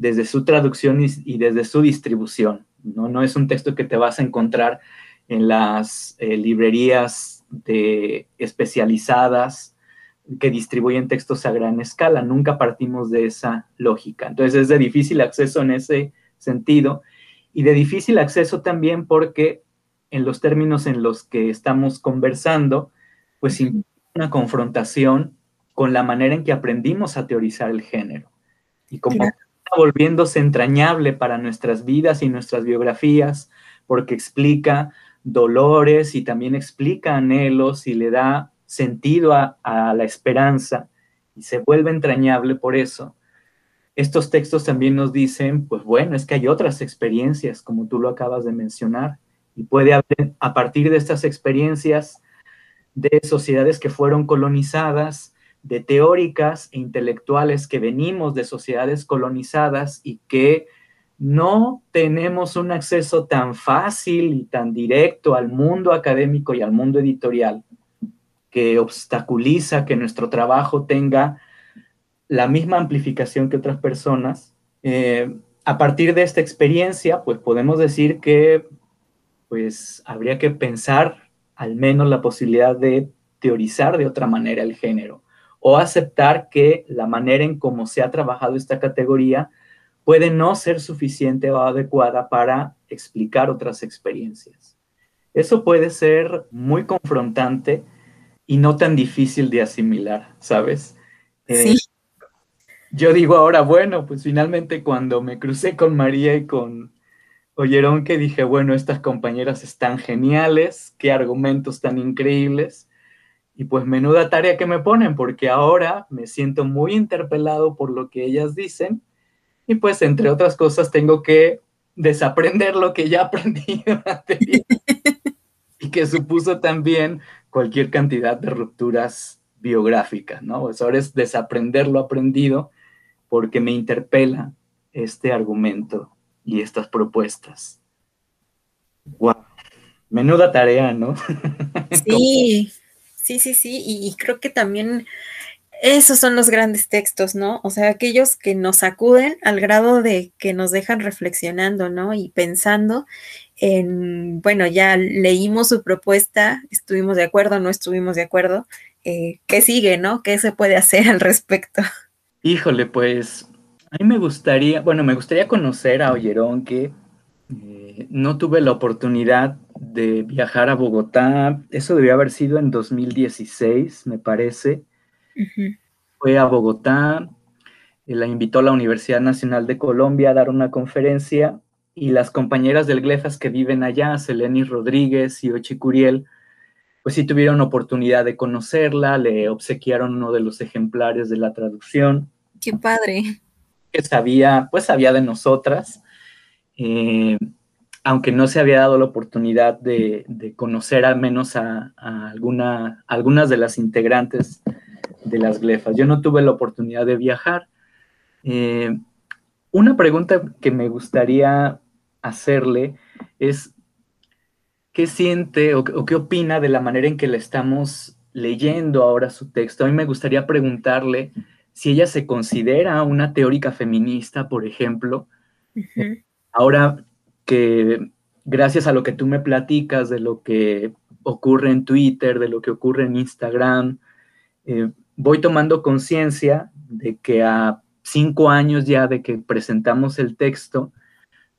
desde su traducción y, desde su distribución. ¿no? no es un texto que te vas a encontrar en las eh, librerías de, especializadas que distribuyen textos a gran escala. Nunca partimos de esa lógica. Entonces es de difícil acceso en ese sentido y de difícil acceso también porque en los términos en los que estamos conversando, pues una confrontación con la manera en que aprendimos a teorizar el género. Y como volviéndose entrañable para nuestras vidas y nuestras biografías, porque explica dolores y también explica anhelos y le da sentido a, la esperanza y se vuelve entrañable por eso. Estos textos también nos dicen, pues bueno, es que hay otras experiencias, como tú lo acabas de mencionar, y puede haber a partir de estas experiencias de sociedades que fueron colonizadas, de teóricas e intelectuales que venimos de sociedades colonizadas y que no tenemos un acceso tan fácil y tan directo al mundo académico y al mundo editorial que obstaculiza que nuestro trabajo tenga la misma amplificación que otras personas. Eh, a partir de esta experiencia, pues podemos decir que pues habría que pensar al menos la posibilidad de teorizar de otra manera el género o aceptar que la manera en cómo se ha trabajado esta categoría puede no ser suficiente o adecuada para explicar otras experiencias. Eso puede ser muy confrontante y no tan difícil de asimilar, ¿sabes? Eh, sí. yo digo ahora, bueno, pues finalmente cuando me crucé con María y con Oyeron que dije, bueno, estas compañeras están geniales, qué argumentos tan increíbles y pues menuda tarea que me ponen, porque ahora me siento muy interpelado por lo que ellas dicen y pues entre otras cosas tengo que desaprender lo que ya aprendí y que supuso también cualquier cantidad de rupturas biográficas, ¿no? Pues ahora es desaprender lo aprendido porque me interpela este argumento y estas propuestas. Wow. Menuda tarea, ¿no? Sí, sí, sí, sí. Y, creo que también esos son los grandes textos, ¿no? O sea, aquellos que nos sacuden al grado de que nos dejan reflexionando, ¿no? Y pensando en, bueno, ya leímos su propuesta, estuvimos de acuerdo, no estuvimos de acuerdo. Eh, ¿Qué sigue, no? ¿Qué se puede hacer al respecto? Híjole, pues a mí me gustaría, bueno, me gustaría conocer a Ollerón que eh, no tuve la oportunidad de viajar a Bogotá. Eso debió haber sido en 2016, me parece. Fue a Bogotá, eh, la invitó a la Universidad Nacional de Colombia a dar una conferencia y las compañeras del GLEFAS que viven allá, Seleni Rodríguez y Ochi Curiel, pues sí tuvieron oportunidad de conocerla, le obsequiaron uno de los ejemplares de la traducción. Qué padre. Que sabía, pues sabía de nosotras. Eh, aunque no se había dado la oportunidad de, conocer al menos a, alguna, algunas de las integrantes de las glefas. Yo no tuve la oportunidad de viajar. Eh, una pregunta que me gustaría hacerle es, ¿qué siente o, qué opina de la manera en que le estamos leyendo ahora su texto? A mí me gustaría preguntarle si ella se considera una teórica feminista, por ejemplo. Ahora que gracias a lo que tú me platicas de lo que ocurre en Twitter, de lo que ocurre en Instagram, eh, voy tomando conciencia de que a cinco años ya de que presentamos el texto,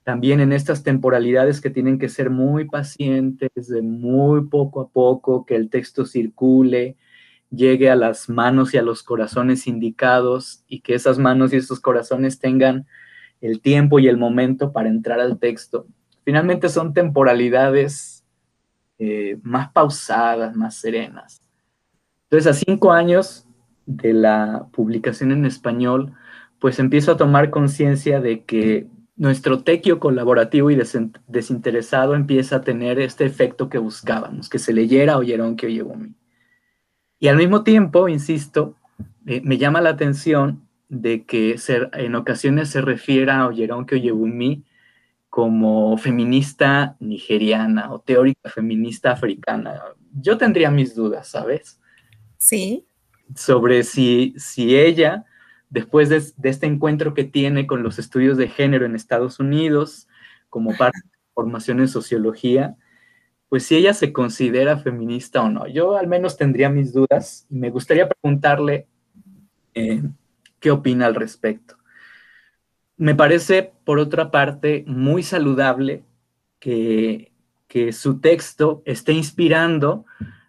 también en estas temporalidades que tienen que ser muy pacientes, de muy poco a poco, que el texto circule, llegue a las manos y a los corazones indicados y que esas manos y esos corazones tengan el tiempo y el momento para entrar al texto. Finalmente son temporalidades eh, más pausadas, más serenas. Entonces, a cinco años de la publicación en español, pues empiezo a tomar conciencia de que nuestro tequio colaborativo y desinteresado empieza a tener este efecto que buscábamos, que se leyera Oyeron que mí. Y al mismo tiempo, insisto, eh, me llama la atención de que en ocasiones se refiera a Oyeronke Oyebumi como feminista nigeriana o teórica feminista africana. Yo tendría mis dudas, ¿sabes? Sí. Sobre si, si ella, después de, este encuentro que tiene con los estudios de género en Estados Unidos, como parte de formación en sociología, pues si ella se considera feminista o no. Yo al menos tendría mis dudas y me gustaría preguntarle eh, qué opina al respecto. Me parece, por otra parte, muy saludable que, su texto esté inspirando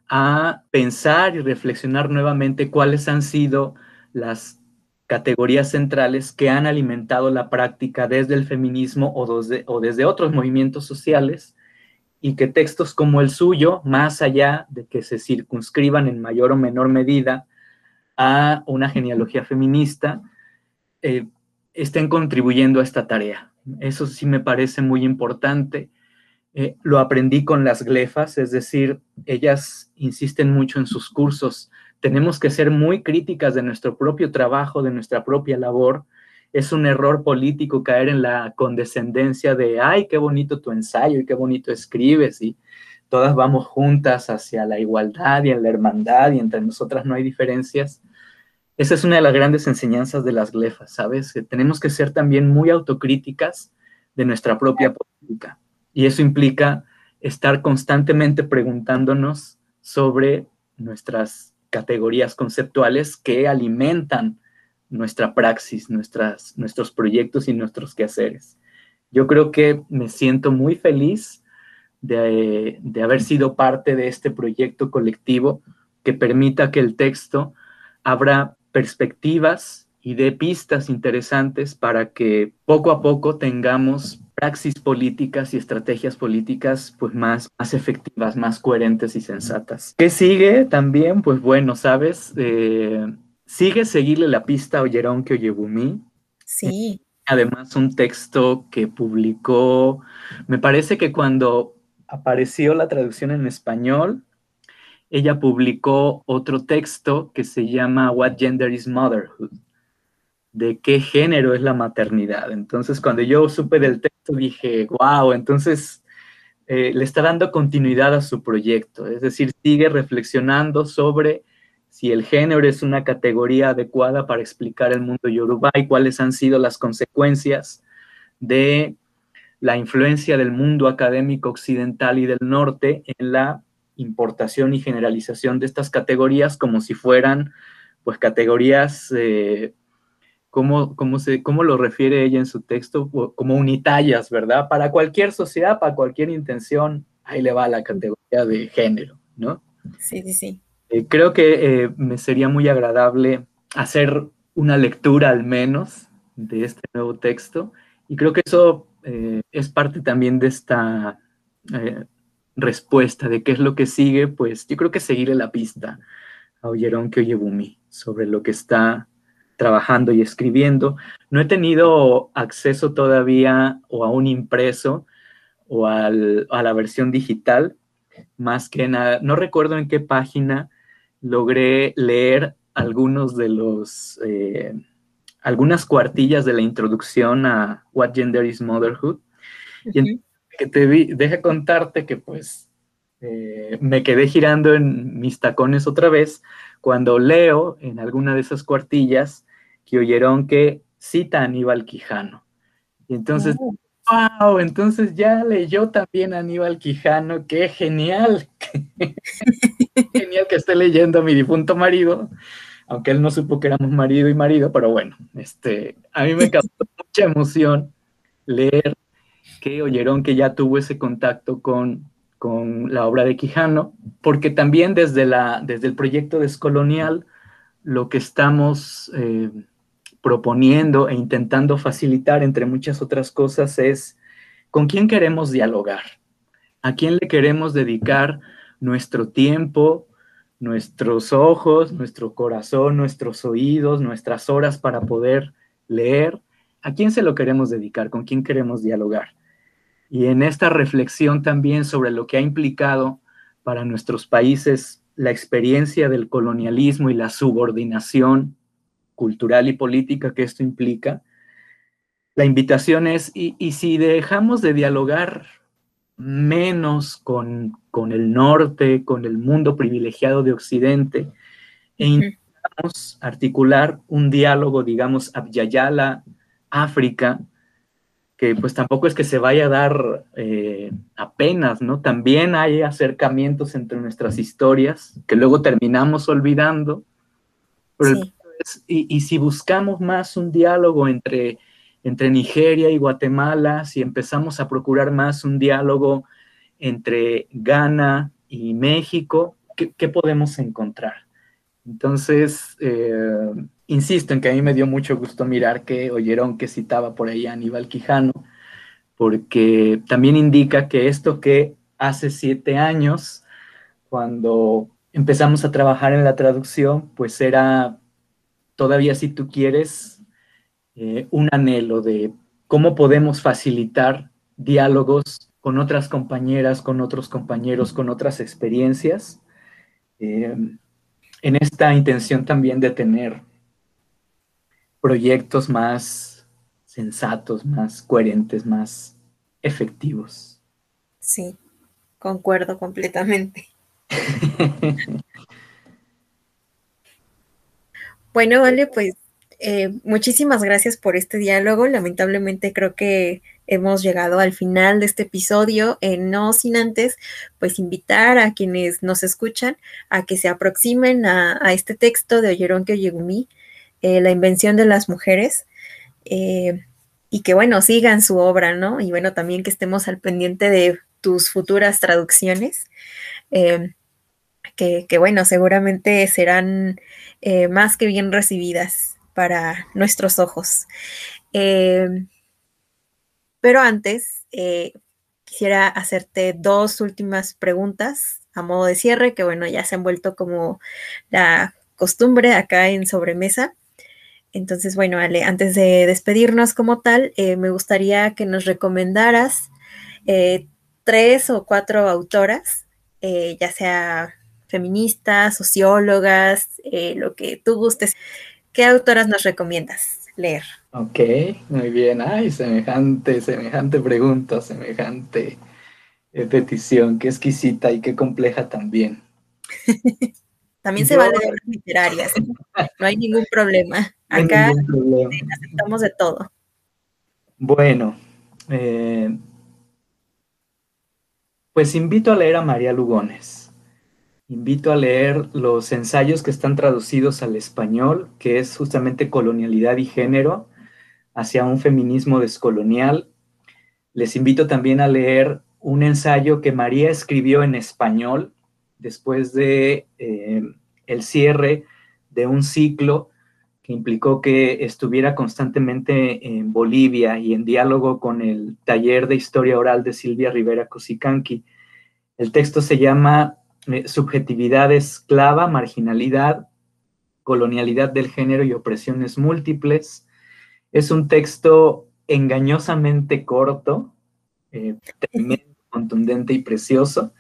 a pensar y reflexionar nuevamente cuáles han sido las categorías centrales que han alimentado la práctica desde el feminismo o o desde otros movimientos sociales y que textos como el suyo, más allá de que se circunscriban en mayor o menor medida a una genealogía feminista, eh, estén contribuyendo a esta tarea. Eso sí me parece muy importante. Eh, lo aprendí con las glefas, es decir, ellas insisten mucho en sus cursos. Tenemos que ser muy críticas de nuestro propio trabajo, de nuestra propia labor. Es un error político caer en la condescendencia de, ay, qué bonito tu ensayo y qué bonito escribes y todas vamos juntas hacia la igualdad y en la hermandad y entre nosotras no hay diferencias. Esa es una de las grandes enseñanzas de las glefas, ¿sabes? Que tenemos que ser también muy autocríticas de nuestra propia política. Y eso implica estar constantemente preguntándonos sobre nuestras categorías conceptuales que alimentan nuestra praxis, nuestras, nuestros proyectos y nuestros quehaceres. Yo creo que me siento muy feliz de, de haber sido parte de este proyecto colectivo que permita que el texto abra perspectivas y de pistas interesantes para que poco a poco tengamos praxis políticas y estrategias políticas pues más, más efectivas, más coherentes y sensatas. ¿Qué sigue también? Pues bueno, ¿sabes? Eh, sigue seguirle la pista a Oyeron que Oyebumi. Sí. además un texto que publicó, me parece que cuando apareció la traducción en español, ella publicó otro texto que se llama What Gender is Motherhood, de qué género es la maternidad. Entonces, cuando yo supe del texto, dije, wow, entonces eh, le está dando continuidad a su proyecto, es decir, sigue reflexionando sobre si el género es una categoría adecuada para explicar el mundo yoruba y cuáles han sido las consecuencias de la influencia del mundo académico occidental y del norte en la importación y generalización de estas categorías como si fueran pues categorías eh, ¿cómo, se, ¿cómo lo refiere ella en su texto? Como unitallas, ¿verdad? Para cualquier sociedad, para cualquier intención, ahí le va la categoría de género, ¿no? Sí, sí, sí. Eh, creo que eh, me sería muy agradable hacer una lectura al menos de este nuevo texto y creo que eso eh, es parte también de esta respuesta de qué es lo que sigue, pues yo creo que seguirle la pista a Oyeron Kyoyebumi sobre lo que está trabajando y escribiendo. No he tenido acceso todavía o a un impreso o a la versión digital, más que nada, no recuerdo en qué página logré leer algunos de los, eh, algunas cuartillas de la introducción a What Gender is Motherhood. Y que te vi, deja contarte que pues eh, me quedé girando en mis tacones otra vez cuando leo en alguna de esas cuartillas que oyeron que cita a Aníbal Quijano. Y entonces, wow, entonces ya leyó también a Aníbal Quijano, qué genial, genial que esté leyendo a mi difunto marido, aunque él no supo que éramos marido y marido, pero bueno, este, a mí me causó mucha emoción leer que oyeron que ya tuvo ese contacto con, con la obra de Quijano, porque también desde, la, desde el proyecto descolonial, lo que estamos eh, proponiendo e intentando facilitar, entre muchas otras cosas, es con quién queremos dialogar, a quién le queremos dedicar nuestro tiempo, nuestros ojos, nuestro corazón, nuestros oídos, nuestras horas para poder leer, a quién se lo queremos dedicar, con quién queremos dialogar. Y en esta reflexión también sobre lo que ha implicado para nuestros países la experiencia del colonialismo y la subordinación cultural y política que esto implica, la invitación es, y, si dejamos de dialogar menos con, el norte, con el mundo privilegiado de Occidente, e intentamos articular un diálogo, digamos, Abyayala, África, que pues tampoco es que se vaya a dar eh, apenas, ¿no? También hay acercamientos entre nuestras historias que luego terminamos olvidando, pero y, si buscamos más un diálogo entre, entre Nigeria y Guatemala, si empezamos a procurar más un diálogo entre Ghana y México, ¿qué, podemos encontrar? Entonces, eh, insisto en que a mí me dio mucho gusto mirar que oyeron que citaba por ahí a Aníbal Quijano, porque también indica que esto que hace siete años, cuando empezamos a trabajar en la traducción, pues era todavía si tú quieres eh, un anhelo de cómo podemos facilitar diálogos con otras compañeras, con otros compañeros, con otras experiencias, eh, en esta intención también de tener proyectos más sensatos, más coherentes, más efectivos. Sí, concuerdo completamente. Bueno, vale, pues eh, muchísimas gracias por este diálogo. Lamentablemente creo que hemos llegado al final de este episodio, eh, no sin antes, pues invitar a quienes nos escuchan a que se aproximen a, este texto de Oyeron Yegumi, eh, La invención de las mujeres, y que bueno, sigan su obra, ¿no? Y bueno, también que estemos al pendiente de tus futuras traducciones, que, bueno, seguramente serán eh, más que bien recibidas para nuestros ojos. Eh, pero antes, eh, quisiera hacerte dos últimas preguntas a modo de cierre, que bueno, ya se han vuelto como la costumbre acá en sobremesa. Entonces, bueno, Ale, antes de despedirnos como tal, eh, me gustaría que nos recomendaras tres o cuatro autoras, ya sea feministas, sociólogas, lo que tú gustes. ¿Qué autoras nos recomiendas leer? Ok, muy bien. Ay, semejante, semejante pregunta, semejante petición, qué exquisita y qué compleja también. También se vale de las literarias, no hay ningún problema. Acá aceptamos de todo. Bueno, eh, pues invito a leer a María Lugones. Invito a leer los ensayos que están traducidos al español, que es justamente colonialidad y género, hacia un feminismo descolonial. Les invito también a leer un ensayo que María escribió en español después de eh, el cierre de un ciclo que implicó que estuviera constantemente en Bolivia y en diálogo con el taller de historia oral de Silvia Rivera Cosicanqui. El texto se llama eh, Subjetividad esclava, marginalidad, colonialidad del género y opresiones múltiples. Es un texto engañosamente corto, eh, contundente y precioso,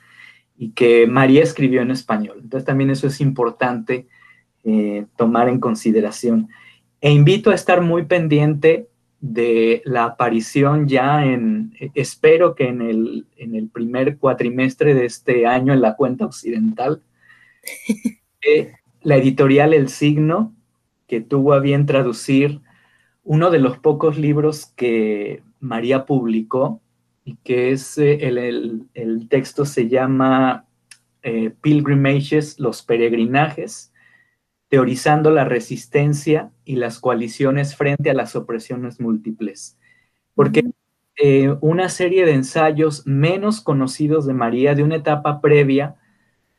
y que María escribió en español. Entonces también eso es importante eh, tomar en consideración. E invito a estar muy pendiente de la aparición ya en, espero que en el, en el primer cuatrimestre de este año en la cuenta occidental, la editorial El Signo, que tuvo a bien traducir uno de los pocos libros que María publicó, y que es eh, el, texto se llama eh, Pilgrimages, los peregrinajes, teorizando la resistencia y las coaliciones frente a las opresiones múltiples. Porque eh, una serie de ensayos menos conocidos de María de una etapa previa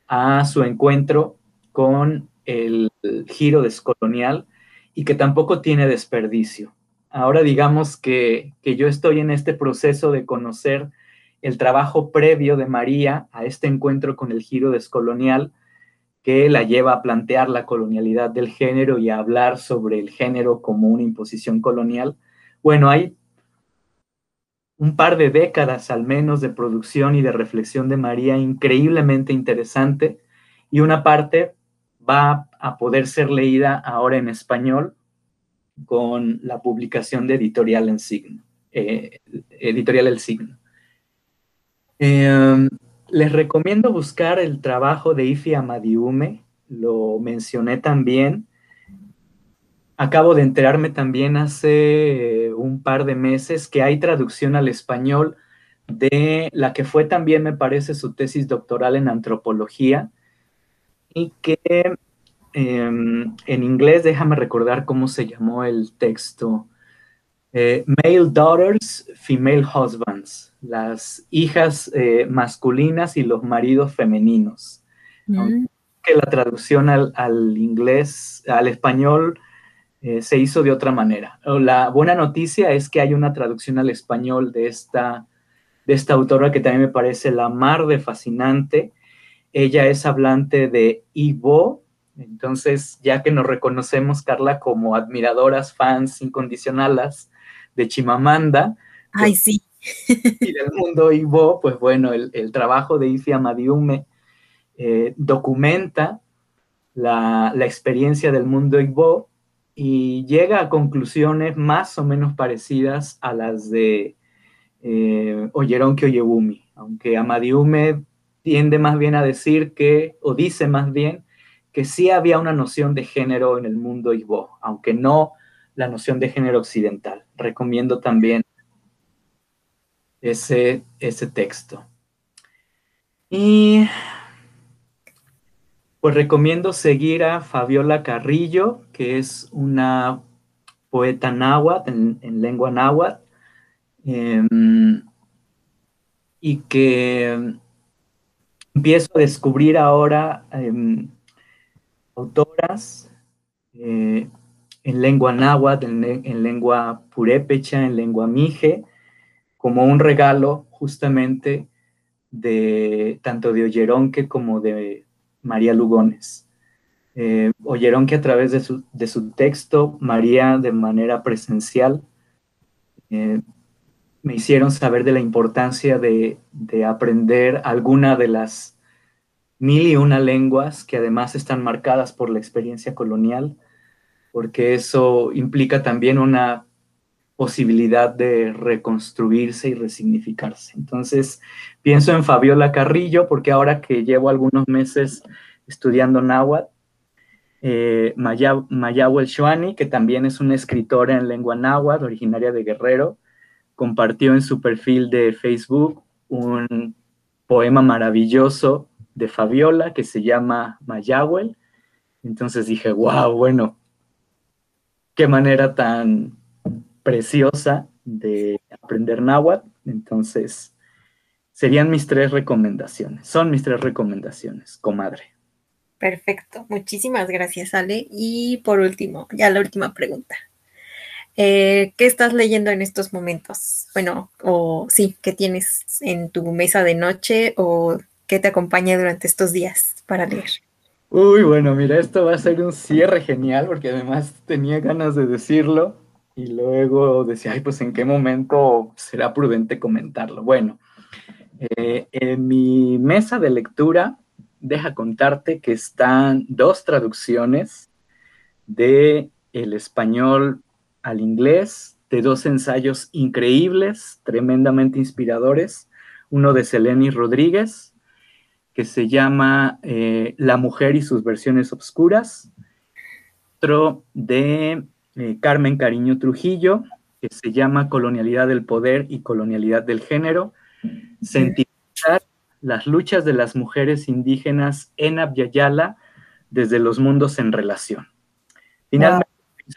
a su encuentro con el giro descolonial y que tampoco tiene desperdicio. Ahora digamos que, yo estoy en este proceso de conocer el trabajo previo de María a este encuentro con el giro descolonial que la lleva a plantear la colonialidad del género y a hablar sobre el género como una imposición colonial. Bueno, hay un par de décadas al menos de producción y de reflexión de María increíblemente interesante y una parte va a poder ser leída ahora en español con la publicación de Editorial en Signo, eh, Editorial El Signo. Em, les recomiendo buscar el trabajo de Ifi Amadiume, lo mencioné también. Acabo de enterarme también hace eh, un par de meses que hay traducción al español de la que fue también, me parece, su tesis doctoral en antropología y que Em, en inglés, déjame recordar cómo se llamó el texto. Eh, male Daughters, Female Husbands, las hijas eh, masculinas y los maridos femeninos. Mm. Que la traducción al, inglés, al español, eh, se hizo de otra manera. La buena noticia es que hay una traducción al español de esta, de esta autora que también me parece la mar de fascinante. Ella es hablante de Ivo, entonces, ya que nos reconocemos, Carla, como admiradoras, fans incondicionales de Chimamanda. Ay, pues, sí. Y del mundo Ivo, pues bueno, el, trabajo de Ifi Amadiume eh, documenta la, experiencia del mundo Ivo y llega a conclusiones más o menos parecidas a las de eh, Oyeronke Oyebumi, aunque Amadiume tiende más bien a decir que, o dice más bien, que sí había una noción de género en el mundo Igbo, aunque no la noción de género occidental. Recomiendo también ese, ese texto. Y pues recomiendo seguir a Fabiola Carrillo, que es una poeta náhuatl, en, lengua náhuatl, em, y que empiezo a descubrir ahora em, autoras eh, en lengua náhuatl, en, lengua purépecha, en lengua mije, como un regalo justamente de tanto de Olleronque como de María Lugones. eh, oyeron que a través de su, texto, María de manera presencial, eh, me hicieron saber de la importancia de, de, aprender alguna de las mil y una lenguas que además están marcadas por la experiencia colonial, porque eso implica también una posibilidad de reconstruirse y resignificarse. Entonces, pienso en Fabiola Carrillo, porque ahora que llevo algunos meses estudiando náhuatl, eh, Mayahuel Shuani, que también es una escritora en lengua náhuatl, originaria de Guerrero, compartió en su perfil de Facebook un poema maravilloso de Fabiola que se llama Mayahuel. Entonces dije, wow, bueno, qué manera tan preciosa de aprender náhuatl. Entonces, serían mis tres recomendaciones. Son mis tres recomendaciones, comadre. Perfecto, muchísimas gracias, Ale. Y por último, ya la última pregunta. Eh, ¿Qué estás leyendo en estos momentos? Bueno, o sí, ¿qué tienes en tu mesa de noche o qué te acompaña durante estos días para leer? Uy, bueno, mira, esto va a ser un cierre genial porque además tenía ganas de decirlo y luego decía, ay, pues en qué momento será prudente comentarlo. Bueno, eh, en mi mesa de lectura deja contarte que están dos traducciones de el español al inglés, de dos ensayos increíbles, tremendamente inspiradores. Uno de Seleni Rodríguez, que se llama eh, La mujer y sus versiones obscuras. Otro de eh, Carmen Cariño Trujillo, que se llama Colonialidad del Poder y Colonialidad del Género. Sentimental las luchas de las mujeres indígenas en Abyayala desde los mundos en relación. Finalmente,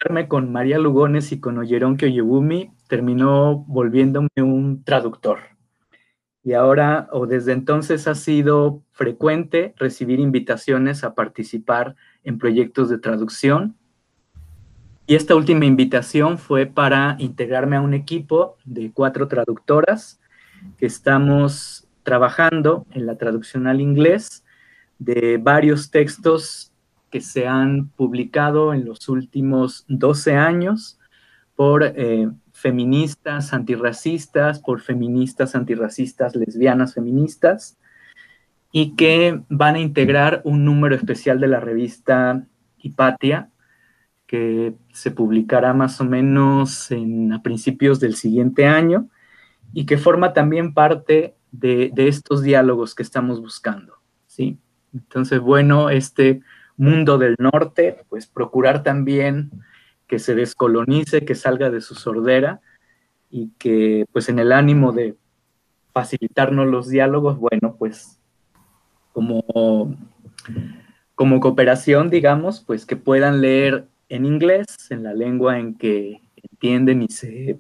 wow. con María Lugones y con Oyeron Oyebumi terminó volviéndome un traductor. Y ahora o desde entonces ha sido frecuente recibir invitaciones a participar en proyectos de traducción. Y esta última invitación fue para integrarme a un equipo de cuatro traductoras que estamos trabajando en la traducción al inglés de varios textos que se han publicado en los últimos 12 años por eh, feministas antirracistas, por feministas antirracistas lesbianas feministas, y que van a integrar un número especial de la revista Hipatia, que se publicará más o menos en, a principios del siguiente año y que forma también parte de, estos diálogos que estamos buscando, ¿sí? Entonces, bueno, este mundo del norte, pues procurar también que se descolonice, que salga de su sordera y que pues en el ánimo de facilitarnos los diálogos, bueno, pues como, como cooperación, digamos, pues que puedan leer en inglés, en la lengua en que entienden y se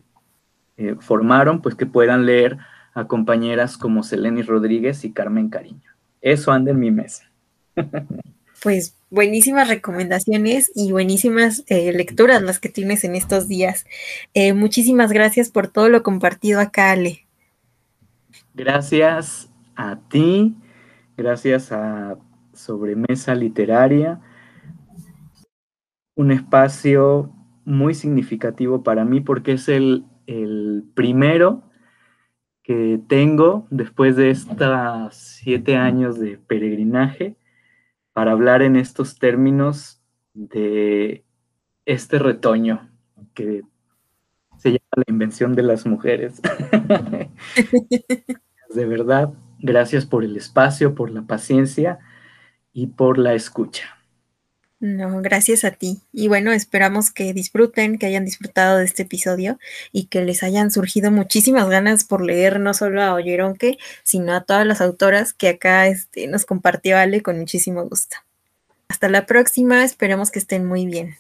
eh, formaron, pues que puedan leer a compañeras como Seleni Rodríguez y Carmen Cariño. Eso anda en mi mesa. Pues buenísimas recomendaciones y buenísimas eh, lecturas las que tienes en estos días. Eh, muchísimas gracias por todo lo compartido acá, Ale. Gracias a ti, gracias a Sobremesa Literaria, un espacio muy significativo para mí porque es el, el primero que tengo después de estos siete años de peregrinaje para hablar en estos términos de este retoño que se llama la invención de las mujeres. de verdad, gracias por el espacio, por la paciencia y por la escucha. No, gracias a ti. Y bueno, esperamos que disfruten, que hayan disfrutado de este episodio y que les hayan surgido muchísimas ganas por leer no solo a Oyeronque, sino a todas las autoras que acá este, nos compartió Ale con muchísimo gusto. Hasta la próxima, esperemos que estén muy bien.